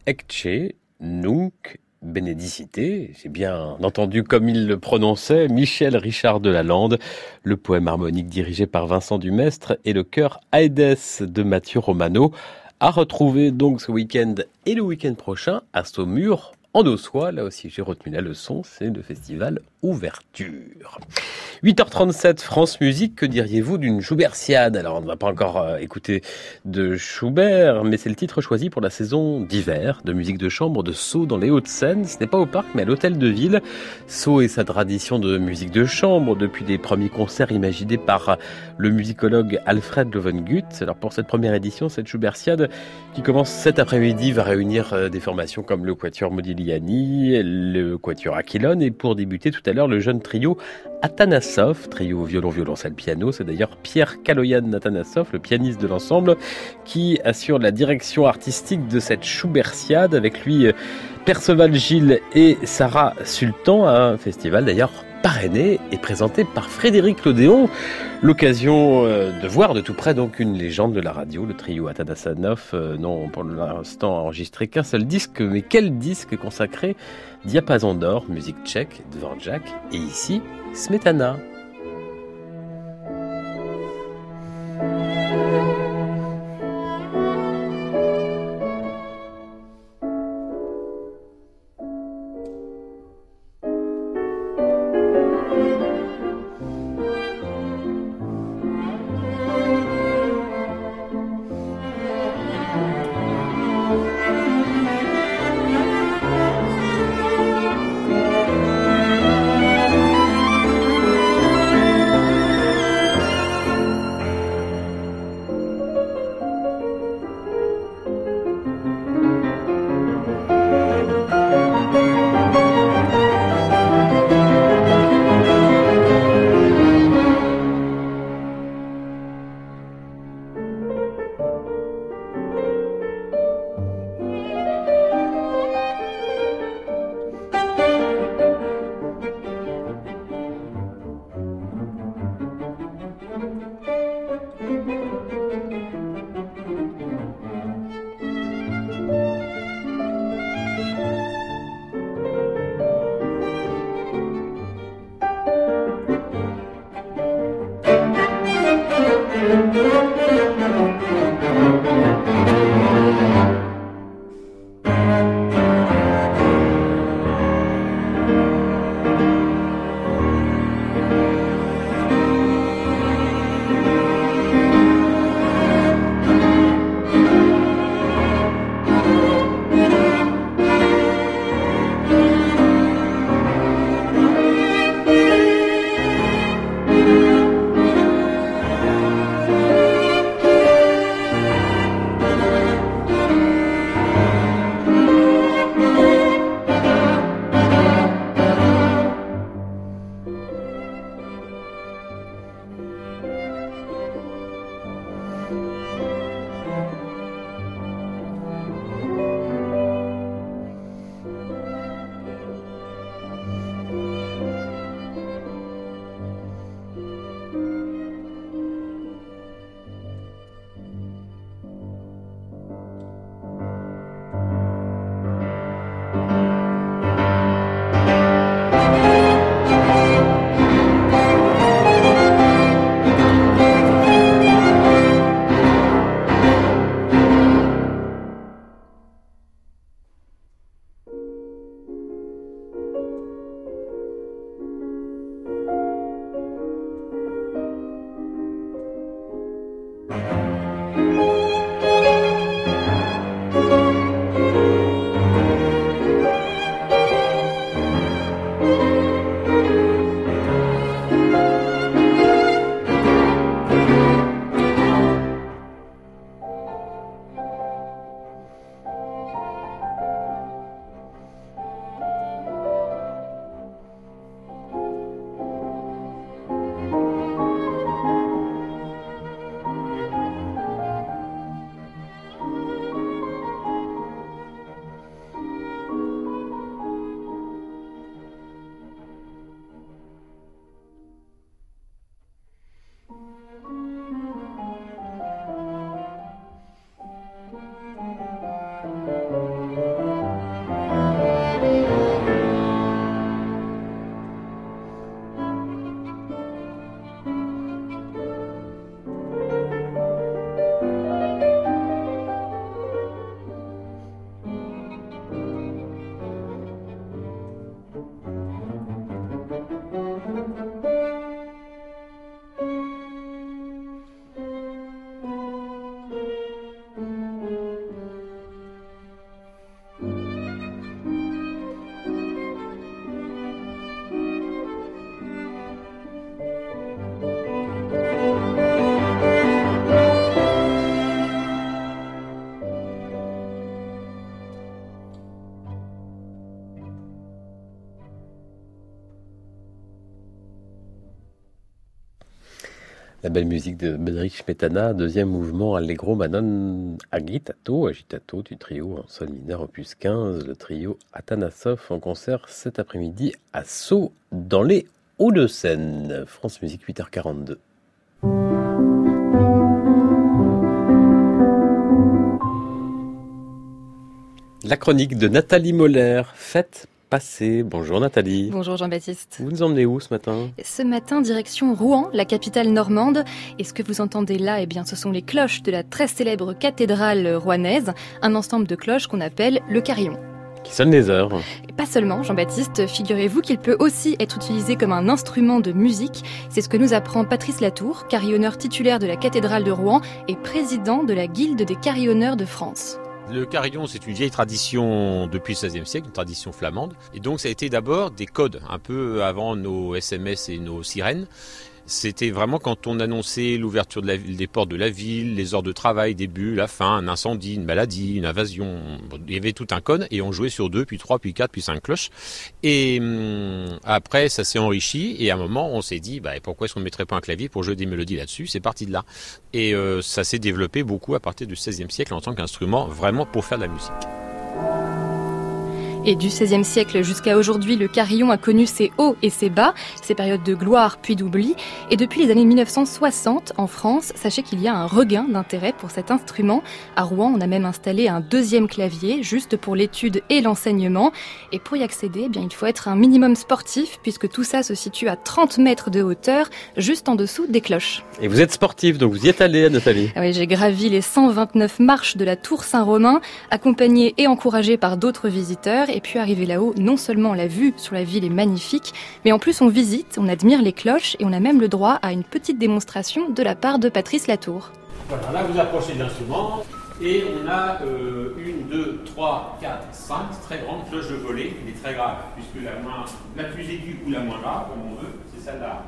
Ecce Nunc Benedicite. J'ai bien entendu comme il le prononçait, Michel Richard de Lalande, le poème harmonique dirigé par Vincent Dumestre et le chœur Aedes de Mathieu Romano, à retrouver donc ce week-end et le week-end prochain à Saumur, en Dossois. Là aussi, j'ai retenu la leçon, c'est le festival Ouverture. 8h37, France Musique, que diriez-vous d'une Schubertiade Alors, on ne va pas encore euh, écouter de Schubert, mais c'est le titre choisi pour la saison d'hiver de musique de chambre de Sceaux dans les Hauts-de-Seine. Ce n'est pas au parc, mais à l'hôtel de ville. Sceaux et sa tradition de musique de chambre depuis des premiers concerts imaginés par le musicologue Alfred Lovengut. Alors, pour cette première édition, cette Schubertiade qui commence cet après-midi va réunir euh, des formations comme le Quatuor Modigliani, le Quatuor Aquilone et pour débuter tout à l'heure, le jeune trio Atanasov, trio violon, violoncelle, piano. C'est d'ailleurs Pierre Kaloyan Atanasov, le pianiste de l'ensemble, qui assure la direction artistique de cette Schubertiade. Avec lui, Perceval Gilles et Sarah Sultan, un festival d'ailleurs parrainé et présenté par Frédéric Lodéon. L'occasion euh, de voir de tout près donc une légende de la radio, le trio Atanasanov, euh, non pour l'instant enregistré qu'un seul disque, mais quel disque consacré? Diapason d'or, musique tchèque, Dvorak, et ici Smetana. Belle musique de Bedrich Smetana, deuxième mouvement Allegro Manon Agitato, agitato du trio en sol mineur opus 15, le trio Atanasov en concert cet après-midi à Sceaux dans les Hauts-de-Seine. France Musique 8h42. La chronique de Nathalie Moller, fête Bonjour Nathalie. Bonjour Jean-Baptiste. Vous nous emmenez où ce matin? Ce matin, direction Rouen, la capitale normande. Et ce que vous entendez là, eh bien, ce sont les cloches de la très célèbre cathédrale rouennaise, un ensemble de cloches qu'on appelle le carillon. Qui sonne les heures. Et pas seulement, Jean-Baptiste, figurez-vous qu'il peut aussi être utilisé comme un instrument de musique. C'est ce que nous apprend Patrice Latour, carillonneur titulaire de la cathédrale de Rouen et président de la Guilde des carillonneurs de France. Le carillon, c'est une vieille tradition depuis le XVIe siècle, une tradition flamande. Et donc, ça a été d'abord des codes, un peu avant nos SMS et nos sirènes. C'était vraiment quand on annonçait l'ouverture des portes de la ville, les heures de travail, début, la fin, un incendie, une maladie, une invasion. Il y avait tout un code et on jouait sur deux, puis trois, puis quatre, puis cinq cloches. Et hum, après, ça s'est enrichi et à un moment, on s'est dit, bah, pourquoi est-ce qu'on ne mettrait pas un clavier pour jouer des mélodies là-dessus? C'est parti de là. Et euh, ça s'est développé beaucoup à partir du XVIe siècle en tant qu'instrument vraiment pour faire de la musique. Et du XVIe siècle jusqu'à aujourd'hui, le carillon a connu ses hauts et ses bas, ses périodes de gloire puis d'oubli. Et depuis les années 1960, en France, sachez qu'il y a un regain d'intérêt pour cet instrument. À Rouen, on a même installé un deuxième clavier, juste pour l'étude et l'enseignement. Et pour y accéder, eh bien, il faut être un minimum sportif, puisque tout ça se situe à 30 mètres de hauteur, juste en dessous des cloches. Et vous êtes sportif, donc vous y êtes allé, Nathalie. Ah oui, j'ai gravi les 129 marches de la Tour Saint-Romain, accompagné et encouragé par d'autres visiteurs. Et puis arrivé là-haut, non seulement la vue sur la ville est magnifique, mais en plus on visite, on admire les cloches et on a même le droit à une petite démonstration de la part de Patrice Latour. Voilà, là vous approchez de l'instrument et on a euh, une, deux, trois, quatre, cinq très grandes cloches de volée, mais très graves, puisque la, moins, la plus aiguë ou la moins grave, comme on veut, c'est celle-là.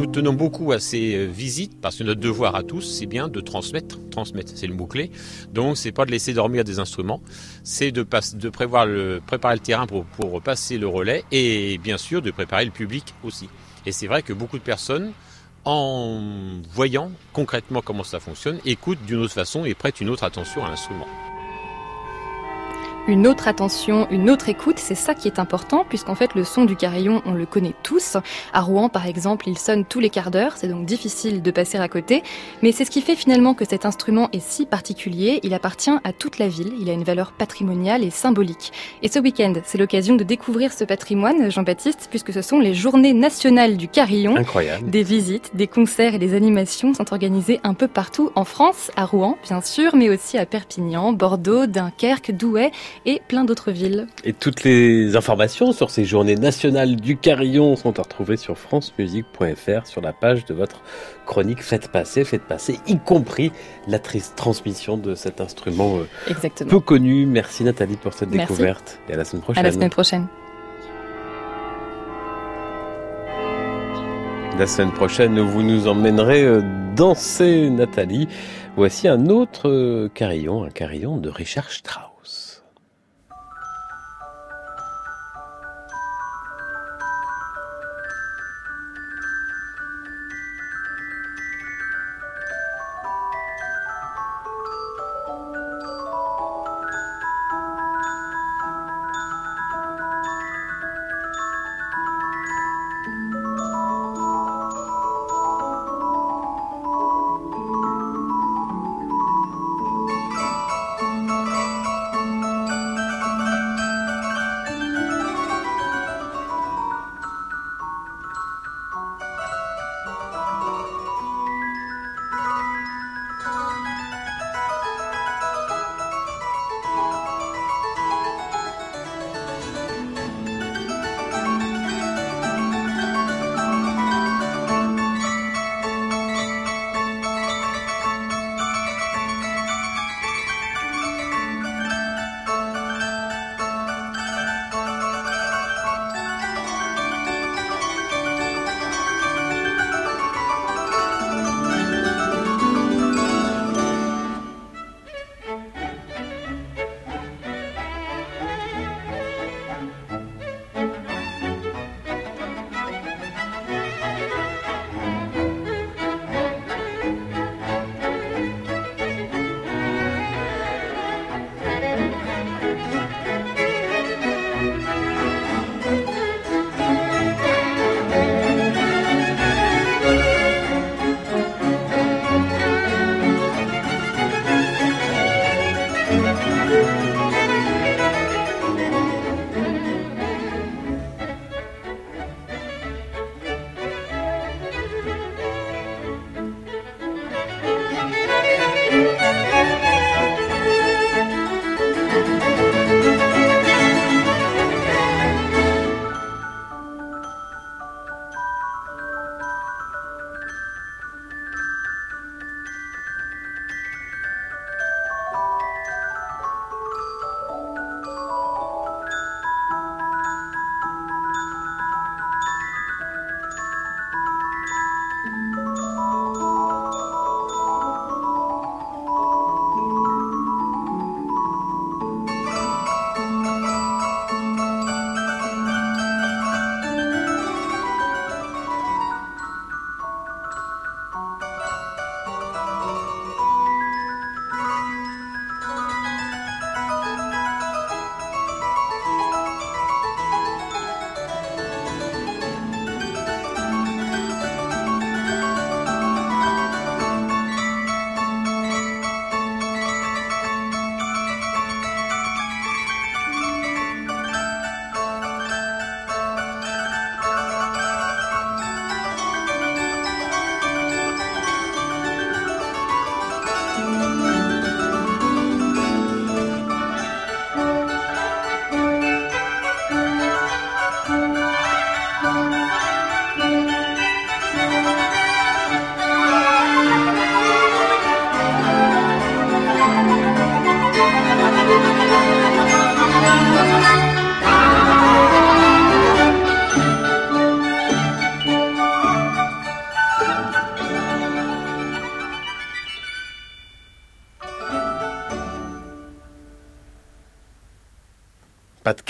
Nous tenons beaucoup à ces euh, visites parce que notre devoir à tous, c'est bien de transmettre. Transmettre, c'est le mot-clé. Donc, c'est pas de laisser dormir des instruments, c'est de, préparer le terrain pour, pour passer le relais et bien sûr de préparer le public aussi. Et c'est vrai que beaucoup de personnes, en voyant concrètement comment ça fonctionne, écoutent d'une autre façon et prêtent une autre attention à l'instrument. Une autre attention, une autre écoute, c'est ça qui est important, puisqu'en fait le son du carillon, on le connaît tous. À Rouen, par exemple, il sonne tous les quarts d'heure, c'est donc difficile de passer à côté. Mais c'est ce qui fait finalement que cet instrument est si particulier. Il appartient à toute la ville, il a une valeur patrimoniale et symbolique. Et ce week-end, c'est l'occasion de découvrir ce patrimoine, Jean-Baptiste, puisque ce sont les journées nationales du carillon. Incroyable. Des visites, des concerts et des animations sont organisés un peu partout en France, à Rouen bien sûr, mais aussi à Perpignan, Bordeaux, Dunkerque, Douai et plein d'autres villes. Et toutes les informations sur ces journées nationales du carillon sont à retrouver sur francemusique.fr sur la page de votre chronique Faites passer, faites passer, y compris la triste transmission de cet instrument euh, Exactement. peu connu. Merci Nathalie pour cette Merci. découverte et à la semaine prochaine. À la semaine prochaine. La semaine prochaine, vous nous emmènerez euh, danser Nathalie. Voici un autre euh, carillon, un carillon de Richard Strauss.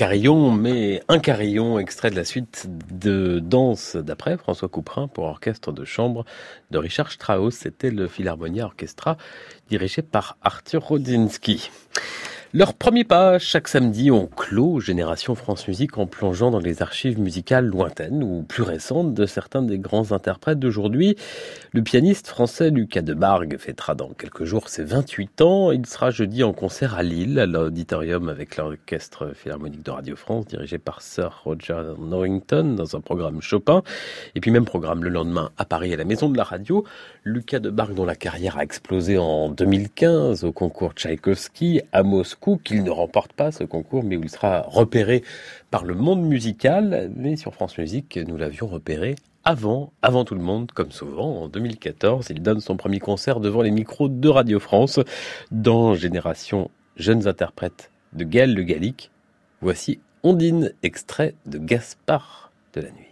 Carillon, mais un carillon, extrait de la suite de danse d'après François Couperin pour orchestre de chambre de Richard Strauss. C'était le Philharmonia Orchestra dirigé par Arthur Rodzinski. Leur premier pas, chaque samedi, on clôt Génération France Musique en plongeant dans les archives musicales lointaines ou plus récentes de certains des grands interprètes d'aujourd'hui. Le pianiste français Lucas Debargue fêtera dans quelques jours ses 28 ans. Il sera jeudi en concert à Lille, à l'auditorium avec l'orchestre philharmonique de Radio France, dirigé par Sir Roger Norrington dans un programme Chopin. Et puis même programme le lendemain à Paris à la Maison de la Radio. Lucas Debargue, dont la carrière a explosé en 2015 au concours Tchaïkovski à Moscou qu'il ne remporte pas ce concours, mais où il sera repéré par le monde musical. Mais sur France Musique, nous l'avions repéré avant, avant tout le monde, comme souvent, en 2014. Il donne son premier concert devant les micros de Radio France dans Génération Jeunes Interprètes de Gaël Le Gallic. Voici Ondine, extrait de Gaspard de la Nuit.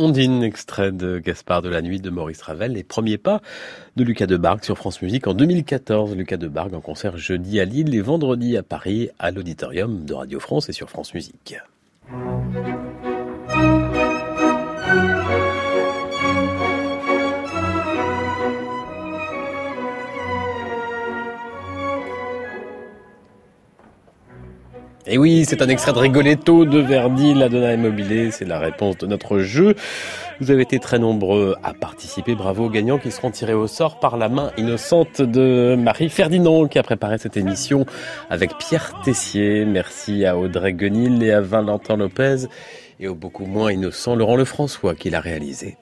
Ondine, extrait de Gaspard de la Nuit de Maurice Ravel, les premiers pas de Lucas Debargue sur France Musique en 2014. Lucas Debargue en concert jeudi à Lille et vendredi à Paris à l'auditorium de Radio France et sur France Musique. C'est un extrait de Rigoletto de Verdi, la Donna Immobilier, c'est la réponse de notre jeu. Vous avez été très nombreux à participer, bravo aux gagnants qui seront tirés au sort par la main innocente de Marie Ferdinand qui a préparé cette émission avec Pierre Tessier. Merci à Audrey Guenil et à Valentin Lopez et au beaucoup moins innocent Laurent Lefrançois qui l'a réalisé.